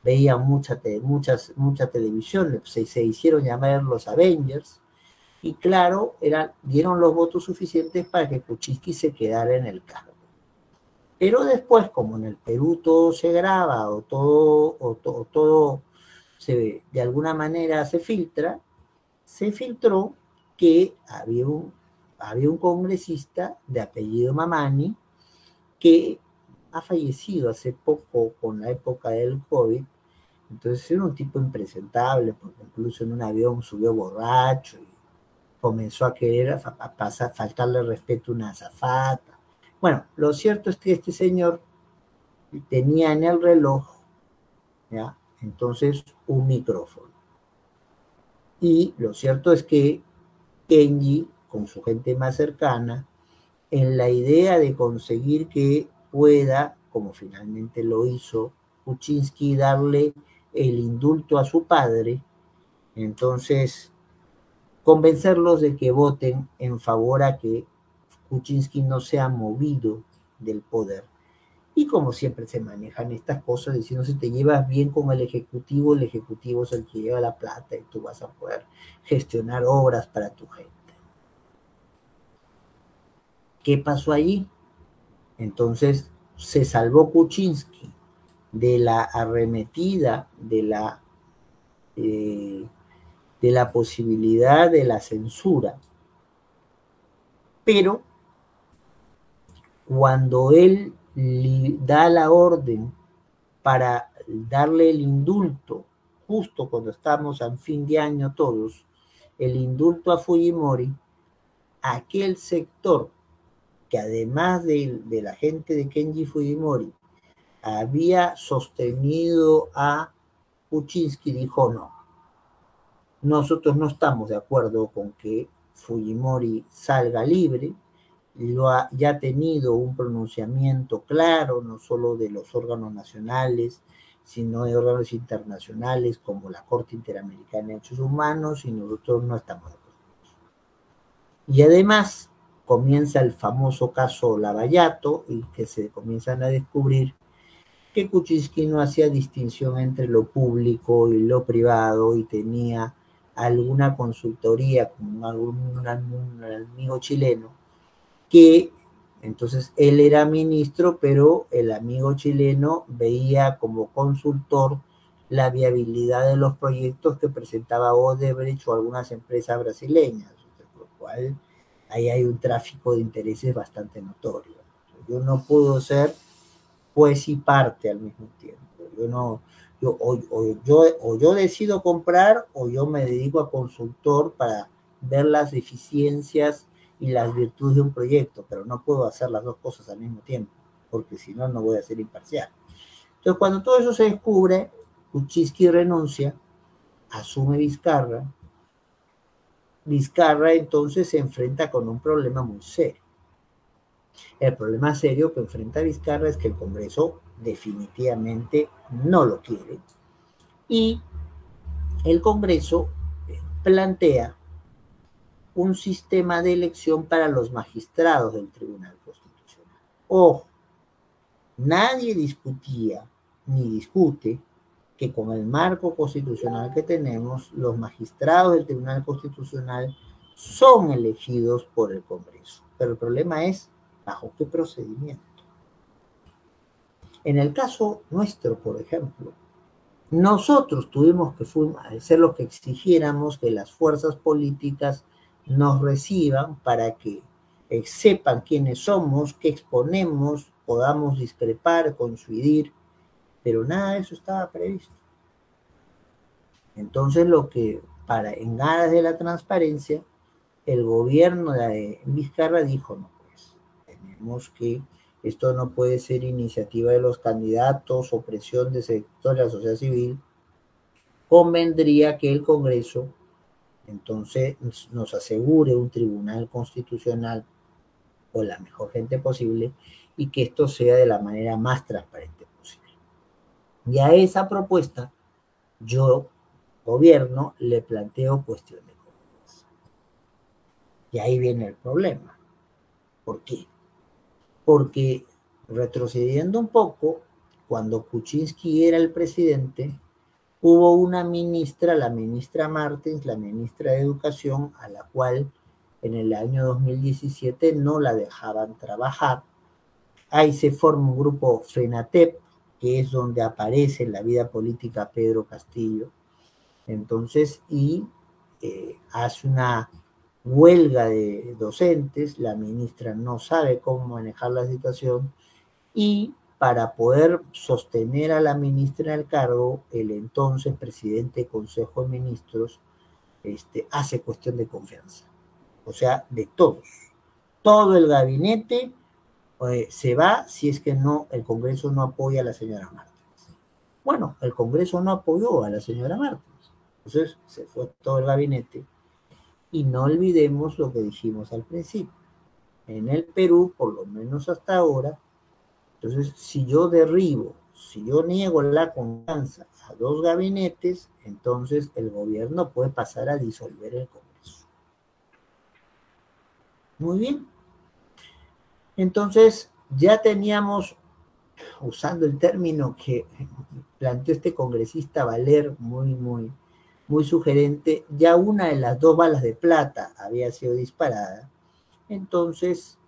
veía mucha, muchas, mucha televisión, se, se hicieron llamar los Avengers, y claro, dieron los votos suficientes para que Kuczynski se quedara en el cargo. Pero después, como en el Perú todo se graba o todo, o todo se, de alguna manera se filtra, se filtró que había un, había un congresista de apellido Mamani que ha fallecido hace poco con la época del COVID, entonces era un tipo impresentable, porque incluso en un avión subió borracho y comenzó a querer a faltarle respeto a una azafata. Bueno, lo cierto es que este señor tenía en el reloj, ¿ya? Entonces, un micrófono. Y lo cierto es que Kenji, con su gente más cercana, en la idea de conseguir que pueda, como finalmente lo hizo Kuczynski, darle el indulto a su padre, entonces convencerlos de que voten en favor a que Kuczynski no sea movido del poder. Y como siempre se manejan estas cosas, diciendo si te llevas bien con el Ejecutivo, el Ejecutivo es el que lleva la plata y tú vas a poder gestionar obras para tu gente. ¿Qué pasó allí? Entonces se salvó Kuczynski de la arremetida, de la, eh, de la posibilidad de la censura. Pero cuando él da la orden para darle el indulto, justo cuando estamos a fin de año todos, el indulto a Fujimori, aquel sector que además de, de la gente de Kenji Fujimori había sostenido a Kuczynski, dijo no. Nosotros no estamos de acuerdo con que Fujimori salga libre, lo ha, ya ha tenido un pronunciamiento claro, no solo de los órganos nacionales, sino de órganos internacionales como la Corte Interamericana de Derechos Humanos, y nosotros no estamos de acuerdo. Y además comienza el famoso caso Lavallato, y que se comienzan a descubrir que Kuczynski no hacía distinción entre lo público y lo privado y tenía alguna consultoría con algún un amigo chileno que entonces él era ministro, pero el amigo chileno veía como consultor la viabilidad de los proyectos que presentaba Odebrecht o algunas empresas brasileñas, por lo cual ahí hay un tráfico de intereses bastante notorio. Yo no puedo ser juez y parte al mismo tiempo. Yo no, yo, o, yo, o yo decido comprar o yo me dedico a consultor para ver las deficiencias y las virtudes de un proyecto, pero no puedo hacer las dos cosas al mismo tiempo, porque si no, no voy a ser imparcial. Entonces, cuando todo eso se descubre, Kuczynski renuncia, asume Vizcarra. Vizcarra entonces se enfrenta con un problema muy serio. El problema serio que enfrenta Vizcarra es que el Congreso definitivamente no lo quiere y el Congreso plantea un sistema de elección para los magistrados del Tribunal Constitucional. Ojo, nadie discutía ni discute que con el marco constitucional que tenemos, los magistrados del Tribunal Constitucional son elegidos por el Congreso. Pero el problema es bajo qué procedimiento. En el caso nuestro, por ejemplo, nosotros tuvimos que ser los que exigiéramos que las fuerzas políticas nos reciban para que eh, sepan quiénes somos, qué exponemos, podamos discrepar, coincidir, pero nada de eso estaba previsto. Entonces lo que, para en aras de la transparencia, el gobierno de Vizcarra dijo, no, pues tenemos que, esto no puede ser iniciativa de los candidatos o presión de sector de la sociedad civil, convendría que el Congreso entonces nos asegure un tribunal constitucional o la mejor gente posible y que esto sea de la manera más transparente posible. Y a esa propuesta yo, gobierno, le planteo cuestiones. Y ahí viene el problema. ¿Por qué? Porque retrocediendo un poco, cuando Kuczynski era el presidente, hubo una ministra, la ministra Martins, la ministra de Educación, a la cual en el año 2017 no la dejaban trabajar. Ahí se forma un grupo FENATEP, que es donde aparece en la vida política Pedro Castillo. Entonces, y eh, hace una huelga de docentes, la ministra no sabe cómo manejar la situación y para poder sostener a la ministra en el cargo, el entonces presidente del Consejo de Ministros este, hace cuestión de confianza. O sea, de todos. Todo el gabinete eh, se va si es que no, el Congreso no apoya a la señora Martins. Bueno, el Congreso no apoyó a la señora Martins. Entonces se fue todo el gabinete. Y no olvidemos lo que dijimos al principio. En el Perú, por lo menos hasta ahora, entonces, si yo derribo, si yo niego la confianza a dos gabinetes, entonces el gobierno puede pasar a disolver el Congreso. Muy bien. Entonces, ya teníamos, usando el término que planteó este congresista Valer, muy, muy, muy sugerente, ya una de las dos balas de plata había sido disparada. Entonces,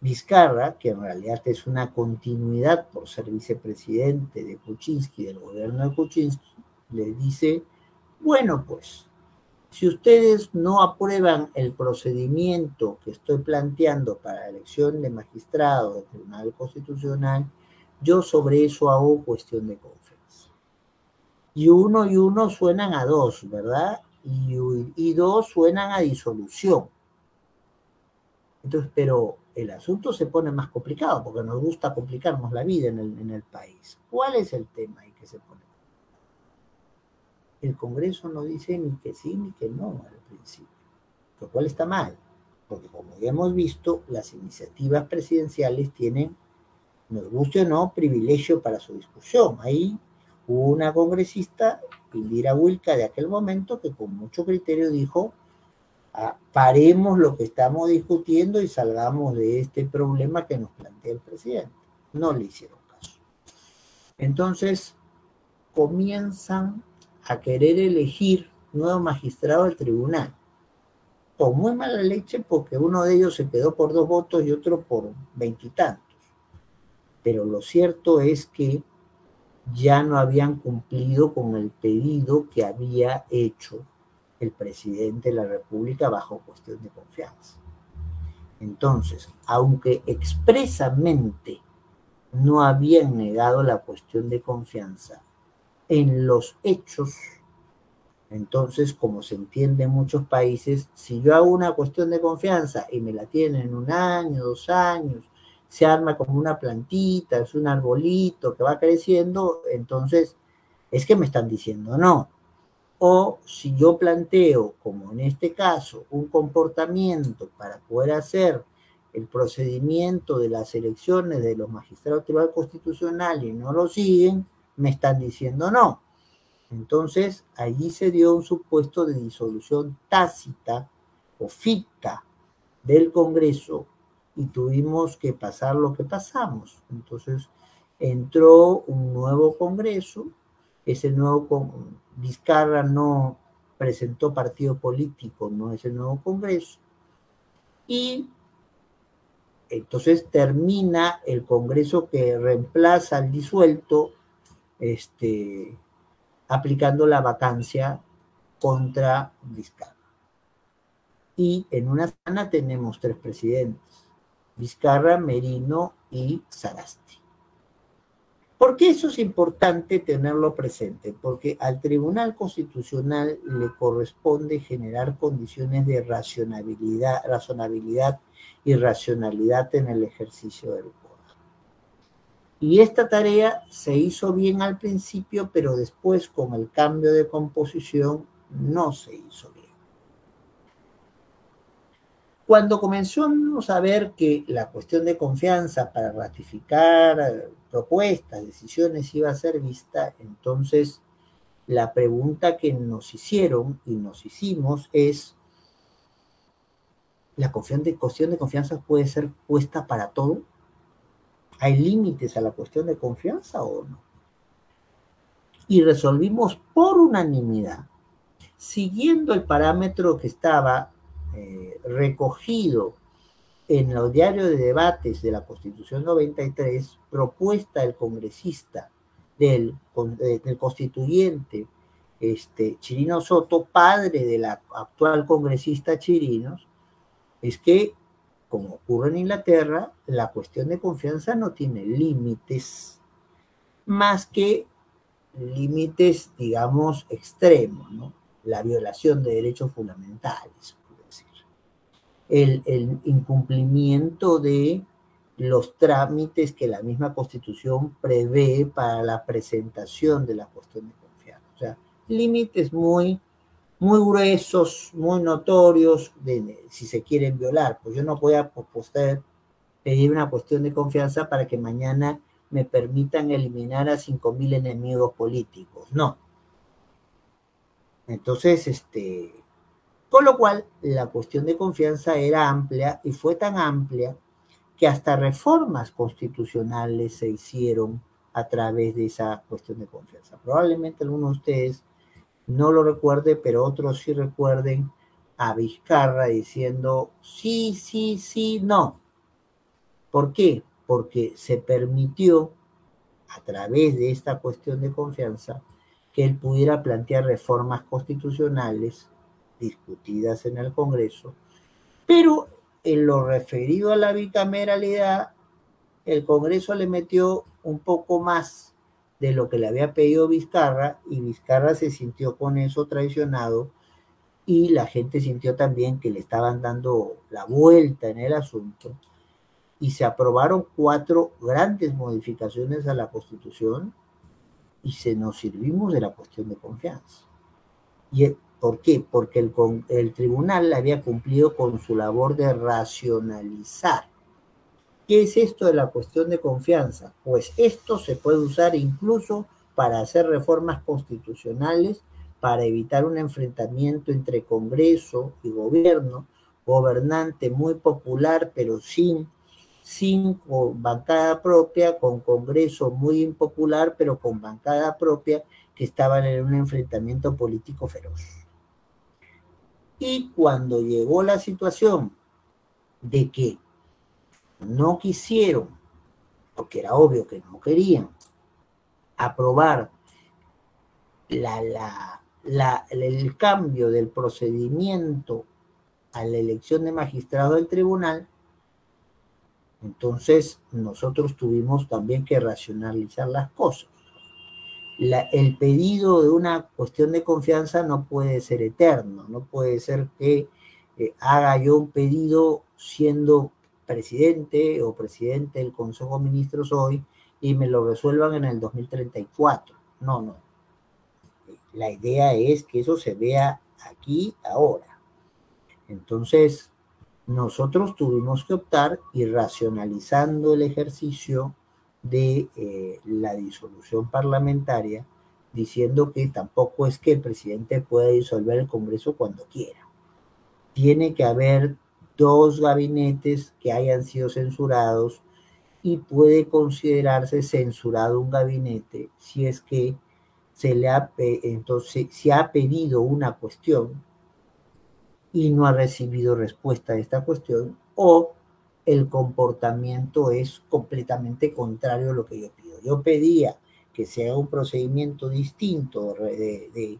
Vizcarra, que en realidad es una continuidad por ser vicepresidente de Kuczynski, del gobierno de Kuczynski, le dice, bueno, pues, si ustedes no aprueban el procedimiento que estoy planteando para la elección de magistrado del Tribunal Constitucional, yo sobre eso hago cuestión de confianza. Y uno y uno suenan a dos, ¿verdad? Y, y dos suenan a disolución. Entonces, pero el asunto se pone más complicado porque nos gusta complicarnos la vida en el, en el país. ¿Cuál es el tema ahí que se pone? El Congreso no dice ni que sí ni que no al principio, lo cual está mal, porque como ya hemos visto, las iniciativas presidenciales tienen, nos guste o no, privilegio para su discusión. Ahí hubo una congresista, Indira Wilka, de aquel momento, que con mucho criterio dijo, paremos lo que estamos discutiendo y salgamos de este problema que nos plantea el presidente. No le hicieron caso. Entonces, comienzan a querer elegir nuevo magistrado del tribunal. Con muy mala leche porque uno de ellos se quedó por dos votos y otro por veintitantos. Pero lo cierto es que ya no habían cumplido con el pedido que había hecho el presidente de la República bajo cuestión de confianza. Entonces, aunque expresamente no habían negado la cuestión de confianza, en los hechos, entonces, como se entiende en muchos países, si yo hago una cuestión de confianza y me la tienen en un año, dos años, se arma como una plantita, es un arbolito que va creciendo, entonces es que me están diciendo no. O si yo planteo, como en este caso, un comportamiento para poder hacer el procedimiento de las elecciones de los magistrados del Tribunal Constitucional y no lo siguen, me están diciendo no. Entonces, allí se dio un supuesto de disolución tácita o ficta del Congreso y tuvimos que pasar lo que pasamos. Entonces, entró un nuevo Congreso ese nuevo Vizcarra no presentó partido político, no ese nuevo Congreso. Y entonces termina el Congreso que reemplaza al disuelto, este, aplicando la vacancia contra Vizcarra. Y en una semana tenemos tres presidentes, Vizcarra, Merino y Sagasti. ¿Por qué eso es importante tenerlo presente? Porque al Tribunal Constitucional le corresponde generar condiciones de racionalidad, razonabilidad y racionalidad en el ejercicio del poder. Y esta tarea se hizo bien al principio, pero después con el cambio de composición no se hizo bien. Cuando comenzamos a ver que la cuestión de confianza para ratificar propuestas, decisiones iba a ser vista, entonces la pregunta que nos hicieron y nos hicimos es, ¿la cuestión de, confianza puede ser puesta para todo? ¿Hay límites a la cuestión de confianza o no? Y resolvimos por unanimidad, siguiendo el parámetro que estaba eh, recogido en los diarios de debates de la Constitución 93, propuesta del congresista, del, eh, del constituyente este, Chirino Soto, padre de la actual congresista Chirinos, es que como ocurre en Inglaterra, la cuestión de confianza no tiene límites más que límites, digamos, extremos, ¿no? La violación de derechos fundamentales. El, incumplimiento de los trámites que la misma Constitución prevé para la presentación de la cuestión de confianza. O sea, límites muy muy gruesos, muy notorios, de, si se quieren violar. Pues yo no voy a pedir una cuestión de confianza para que mañana me permitan eliminar a 5.000 enemigos políticos. No. Entonces, este, con lo cual, la cuestión de confianza era amplia y fue tan amplia que hasta reformas constitucionales se hicieron a través de esa cuestión de confianza. Probablemente algunos de ustedes no lo recuerde, pero otros sí recuerden a Vizcarra diciendo sí, sí, sí, no. ¿Por qué? Porque se permitió a través de esta cuestión de confianza que él pudiera plantear reformas constitucionales discutidas en el Congreso, pero en lo referido a la bicameralidad, el Congreso le metió un poco más de lo que le había pedido Vizcarra y Vizcarra se sintió con eso traicionado y la gente sintió también que le estaban dando la vuelta en el asunto y se aprobaron cuatro grandes modificaciones a la Constitución y se nos sirvimos de la cuestión de confianza. ¿Y por qué? Porque el, tribunal había cumplido con su labor de racionalizar ¿Qué es esto de la cuestión de confianza? Pues esto se puede usar incluso para hacer reformas constitucionales, para evitar un enfrentamiento entre Congreso y gobierno, gobernante muy popular, pero sin, sin bancada propia, con Congreso muy impopular, pero con bancada propia, que estaban en un enfrentamiento político feroz. Y cuando llegó la situación de que no quisieron, porque era obvio que no querían, aprobar el cambio del procedimiento a la elección de magistrado del tribunal, entonces nosotros tuvimos también que racionalizar las cosas. El pedido de una cuestión de confianza no puede ser eterno, no puede ser que eh, haga yo un pedido siendo presidente o presidente del Consejo de Ministros hoy y me lo resuelvan en el 2034. No, no. La idea es que eso se vea aquí, ahora. Entonces, nosotros tuvimos que optar y racionalizando el ejercicio de eh, la disolución parlamentaria, diciendo que tampoco es que el presidente pueda disolver el Congreso cuando quiera. Tiene que haber dos gabinetes que hayan sido censurados y puede considerarse censurado un gabinete si es que se le ha, entonces, se ha pedido una cuestión y no ha recibido respuesta a esta cuestión o el comportamiento es completamente contrario a lo que yo pido. Yo pedía que se haga un procedimiento distinto de,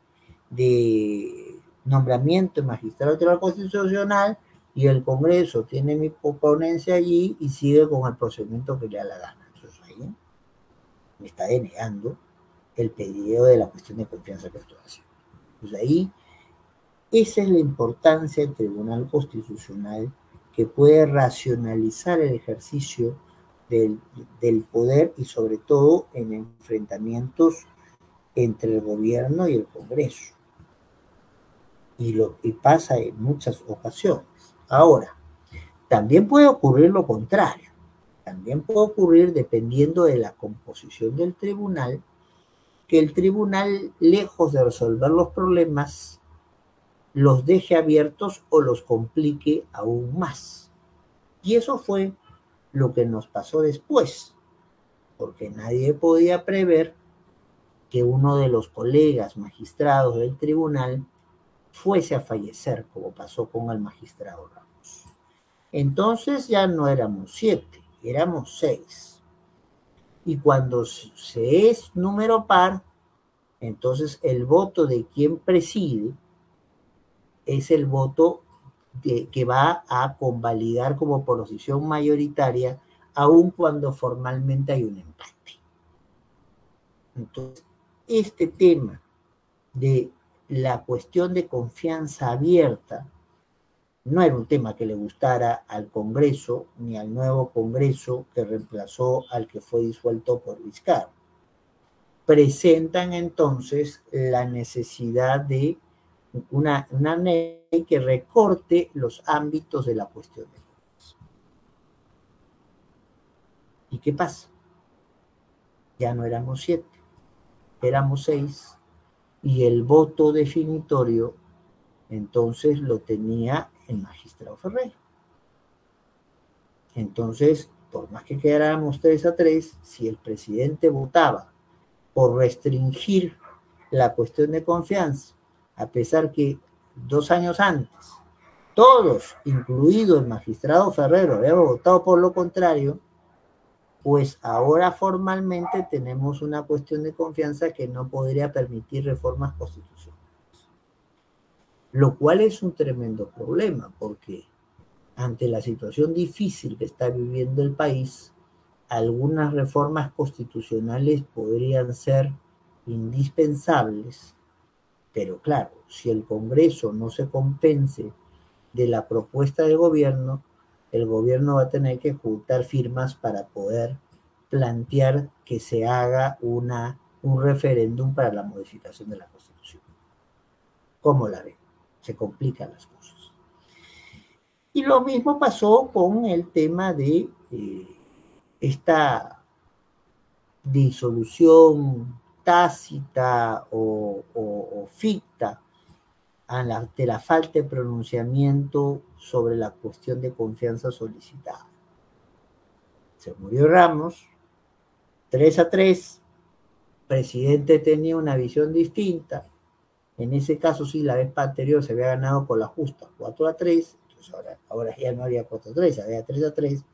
nombramiento de magistrado de la Constitucional y el Congreso tiene mi ponencia allí y sigue con el procedimiento que le da la gana. Entonces ahí me está denegando el pedido de la cuestión de confianza que estoy haciendo. Pues ahí, esa es la importancia del Tribunal Constitucional que puede racionalizar el ejercicio del, del poder y sobre todo en enfrentamientos entre el gobierno y el Congreso. Y, lo, y pasa en muchas ocasiones. Ahora, también puede ocurrir lo contrario. También puede ocurrir, dependiendo de la composición del tribunal, que el tribunal, lejos de resolver los problemas, los deje abiertos o los complique aún más. Y eso fue lo que nos pasó después, porque nadie podía prever que uno de los colegas magistrados del tribunal fuese a fallecer, como pasó con el magistrado Ramos. Entonces ya no éramos siete, éramos seis. Y cuando se es número par, entonces el voto de quien preside es el voto que va a convalidar como posición mayoritaria, aun cuando formalmente hay un empate. Entonces, este tema de la cuestión de confianza abierta no era un tema que le gustara al Congreso ni al nuevo Congreso que reemplazó al que fue disuelto por Vizcarra. Presentan entonces la necesidad de una, una ley que recorte los ámbitos de la cuestión de ¿Y qué pasa? Ya no éramos siete, éramos seis, y el voto definitorio entonces lo tenía el magistrado Ferrer. Entonces, por más que quedáramos tres a tres, si el presidente votaba por restringir la cuestión de confianza, a pesar que dos años antes todos, incluido el magistrado Ferrero, habíamos votado por lo contrario, pues ahora formalmente tenemos una cuestión de confianza que no podría permitir reformas constitucionales. Lo cual es un tremendo problema, porque ante la situación difícil que está viviendo el país, algunas reformas constitucionales podrían ser indispensables, pero claro, si el Congreso no se compense de la propuesta del gobierno, el gobierno va a tener que juntar firmas para poder plantear que se haga una, un referéndum para la modificación de la Constitución. ¿Cómo la ven? Se complican las cosas. Y lo mismo pasó con el tema de eh, esta disolución tácita o, o ficta de la falta de pronunciamiento sobre la cuestión de confianza solicitada. Se murió Ramos, 3 a 3, presidente tenía una visión distinta, en ese caso sí, la vez anterior se había ganado con la justa 4 a 3, entonces ahora, ahora ya no había 4 a 3, había 3 a 3,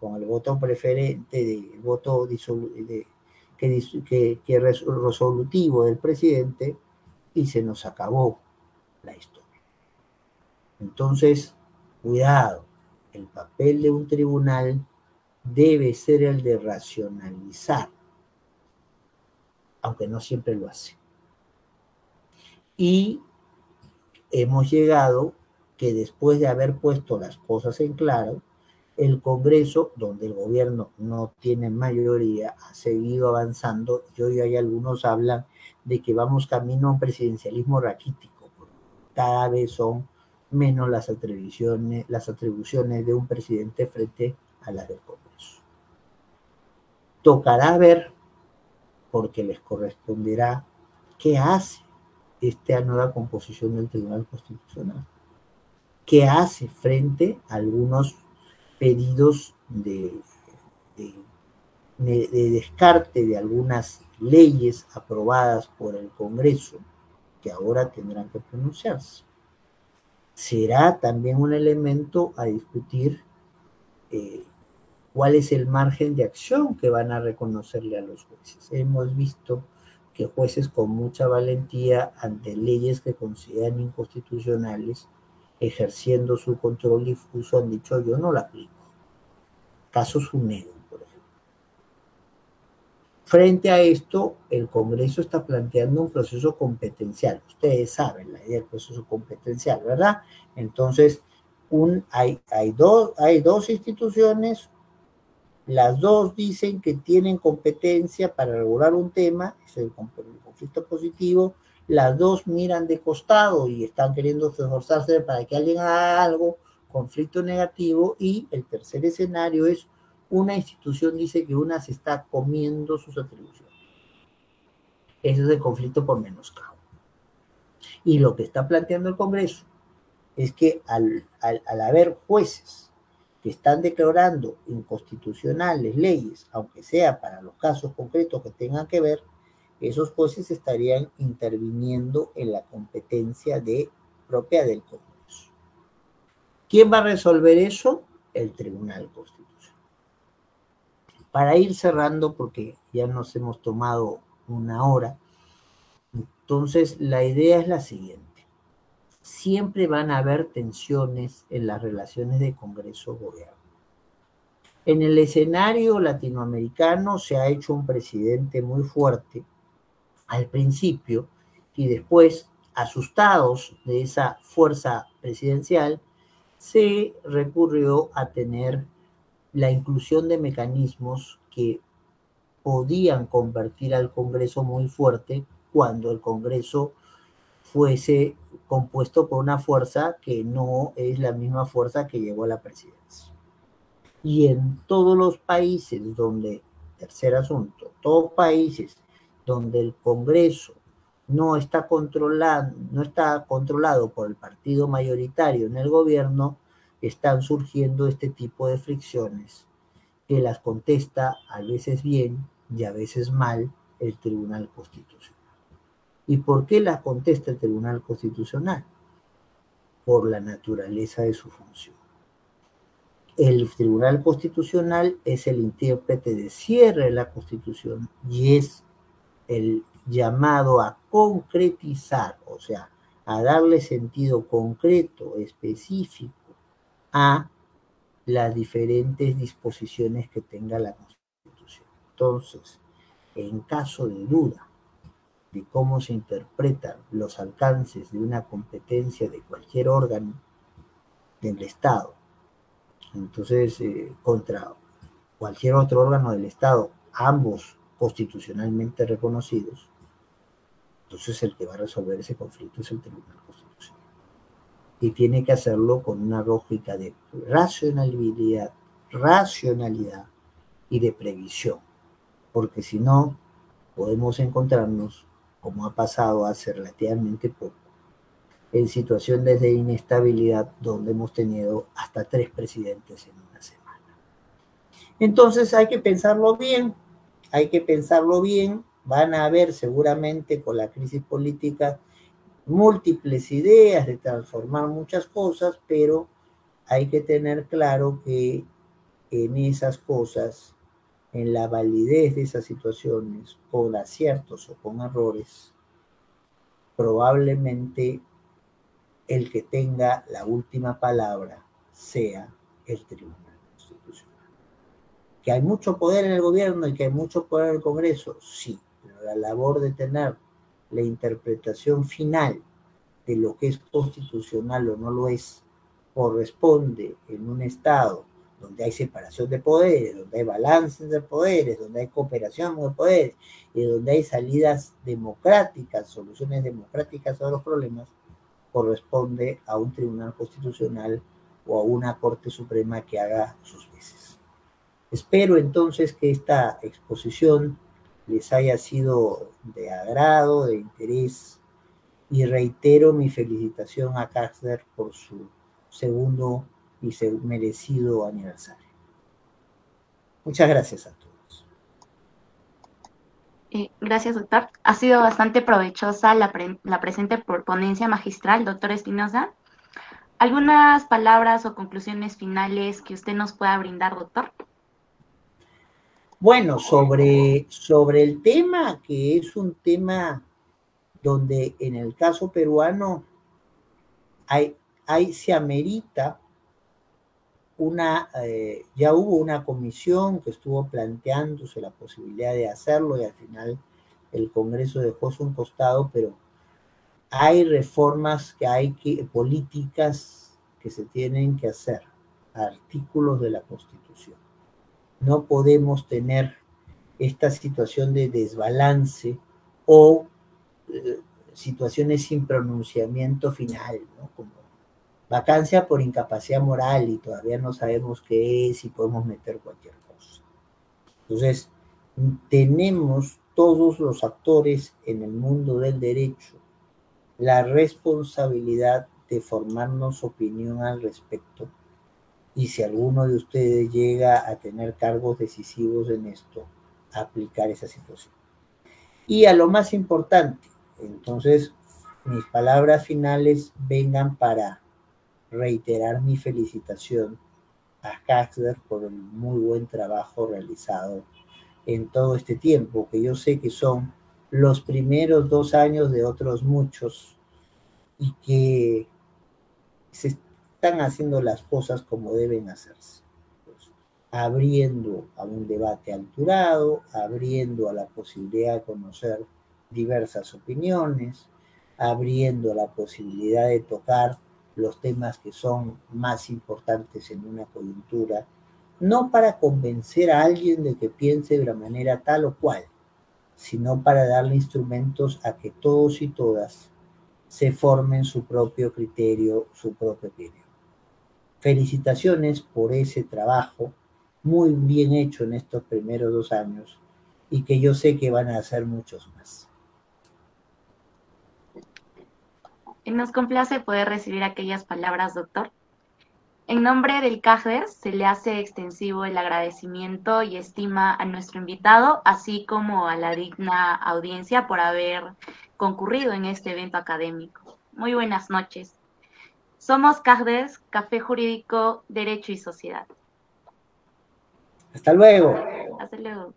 con el voto preferente, el voto de, que, resolutivo del presidente, y se nos acabó la historia. Entonces, cuidado, el papel de un tribunal debe ser el de racionalizar, aunque no siempre lo hace. Y hemos llegado que después de haber puesto las cosas en claro, el Congreso, donde el gobierno no tiene mayoría, ha seguido avanzando y hoy hay algunos hablan de que vamos camino a un presidencialismo raquítico cada vez son menos las atribuciones, las atribuciones de un presidente frente a las del Congreso. Tocará ver, porque les corresponderá, qué hace esta nueva composición del Tribunal Constitucional. ¿Qué hace frente a algunos pedidos de, de, de descarte de algunas leyes aprobadas por el Congreso? que ahora tendrán que pronunciarse. Será también un elemento a discutir eh, cuál es el margen de acción que van a reconocerle a los jueces. Hemos visto que jueces con mucha valentía ante leyes que consideran inconstitucionales, ejerciendo su control difuso, han dicho yo no la aplico. Caso Sunedo. Frente a esto, el Congreso está planteando un proceso competencial. Ustedes saben la idea del proceso competencial, ¿verdad? Entonces, un, hay, hay, dos, hay dos instituciones, las dos dicen que tienen competencia para regular un tema, es el conflicto positivo, las dos miran de costado y están queriendo esforzarse para que alguien haga algo, conflicto negativo, y el tercer escenario es una institución dice que una se está comiendo sus atribuciones. Ese es el conflicto por menoscabo. Y lo que está planteando el Congreso es que al, al haber jueces que están declarando inconstitucionales leyes, aunque sea para los casos concretos que tengan que ver, esos jueces estarían interviniendo en la competencia de, propia del Congreso. ¿Quién va a resolver eso? El Tribunal Constitucional. Para ir cerrando, porque ya nos hemos tomado una hora, entonces la idea es la siguiente. siempre van a haber tensiones en las relaciones de Congreso-Gobierno. En el escenario latinoamericano se ha hecho un presidente muy fuerte al principio y después, asustados de esa fuerza presidencial, se recurrió a tener la inclusión de mecanismos que podían convertir al Congreso muy fuerte cuando el Congreso fuese compuesto por una fuerza que no es la misma fuerza que llegó a la presidencia. Y en todos los países donde, tercer asunto, todos países donde el Congreso no está, controlado, no está controlado por el partido mayoritario en el gobierno, están surgiendo este tipo de fricciones que las contesta a veces bien y a veces mal el Tribunal Constitucional. ¿Y por qué las contesta el Tribunal Constitucional? Por la naturaleza de su función. El Tribunal Constitucional es el intérprete de cierre de la Constitución y es el llamado a concretizar, o sea, a darle sentido concreto, específico a las diferentes disposiciones que tenga la Constitución. Entonces, en caso de duda de cómo se interpretan los alcances de una competencia de cualquier órgano del Estado, entonces, eh, contra cualquier otro órgano del Estado, ambos constitucionalmente reconocidos, entonces el que va a resolver ese conflicto es el Tribunal Constitucional. Y tiene que hacerlo con una lógica de racionalidad, racionalidad y de previsión, porque si no, podemos encontrarnos, como ha pasado hace relativamente poco, en situaciones de inestabilidad donde hemos tenido hasta tres presidentes en una semana. Entonces hay que pensarlo bien, hay que pensarlo bien, van a haber seguramente con la crisis política múltiples ideas de transformar muchas cosas, pero hay que tener claro que en esas cosas, en la validez de esas situaciones, con aciertos o con errores, probablemente el que tenga la última palabra sea el Tribunal. Que hay mucho poder en el gobierno y que hay mucho poder en el Congreso, sí, pero la labor de tener la interpretación final de lo que es constitucional o no lo es, corresponde en un Estado donde hay separación de poderes, donde hay balance de poderes, donde hay cooperación de poderes y donde hay salidas democráticas, soluciones democráticas a los problemas, corresponde a un tribunal constitucional o a una Corte Suprema que haga sus veces. Espero entonces que esta exposición les haya sido de agrado, de interés, y reitero mi felicitación a Kastner por su segundo y merecido aniversario. Muchas gracias a todos. Eh, gracias, doctor. Ha sido bastante provechosa la, la presente ponencia magistral, doctor Espinosa. ¿Algunas palabras o conclusiones finales que usted nos pueda brindar, doctor? Bueno, sobre, sobre el tema, que es un tema donde en el caso peruano hay, hay se amerita una, eh, ya hubo una comisión que estuvo planteándose la posibilidad de hacerlo y al final el Congreso dejó su un costado, pero hay reformas que hay que, políticas que se tienen que hacer, artículos de la Constitución. No podemos tener esta situación de desbalance o eh, situaciones sin pronunciamiento final, ¿no? Como vacancia por incapacidad moral y todavía no sabemos qué es y podemos meter cualquier cosa. Entonces, tenemos todos los actores en el mundo del derecho la responsabilidad de formarnos opinión al respecto y si alguno de ustedes llega a tener cargos decisivos en esto, aplicar esa situación. Y a lo más importante, entonces, mis palabras finales vengan para reiterar mi felicitación a Kaxler por el muy buen trabajo realizado en todo este tiempo, que yo sé que son los primeros dos años de otros muchos y que se están haciendo las cosas como deben hacerse. Pues, abriendo a un debate alturado, abriendo a la posibilidad de conocer diversas opiniones, abriendo la posibilidad de tocar los temas que son más importantes en una coyuntura, no para convencer a alguien de que piense de la manera tal o cual, sino para darle instrumentos a que todos y todas se formen su propio criterio, su propio opinión. Felicitaciones por ese trabajo muy bien hecho en estos primeros dos años y que yo sé que van a hacer muchos más. Nos complace poder recibir aquellas palabras, doctor. En nombre del CAGDER se le hace extensivo el agradecimiento y estima a nuestro invitado, así como a la digna audiencia por haber concurrido en este evento académico. Muy buenas noches. Somos CAGDES, Café Jurídico, Derecho y Sociedad. Hasta luego. Hasta luego.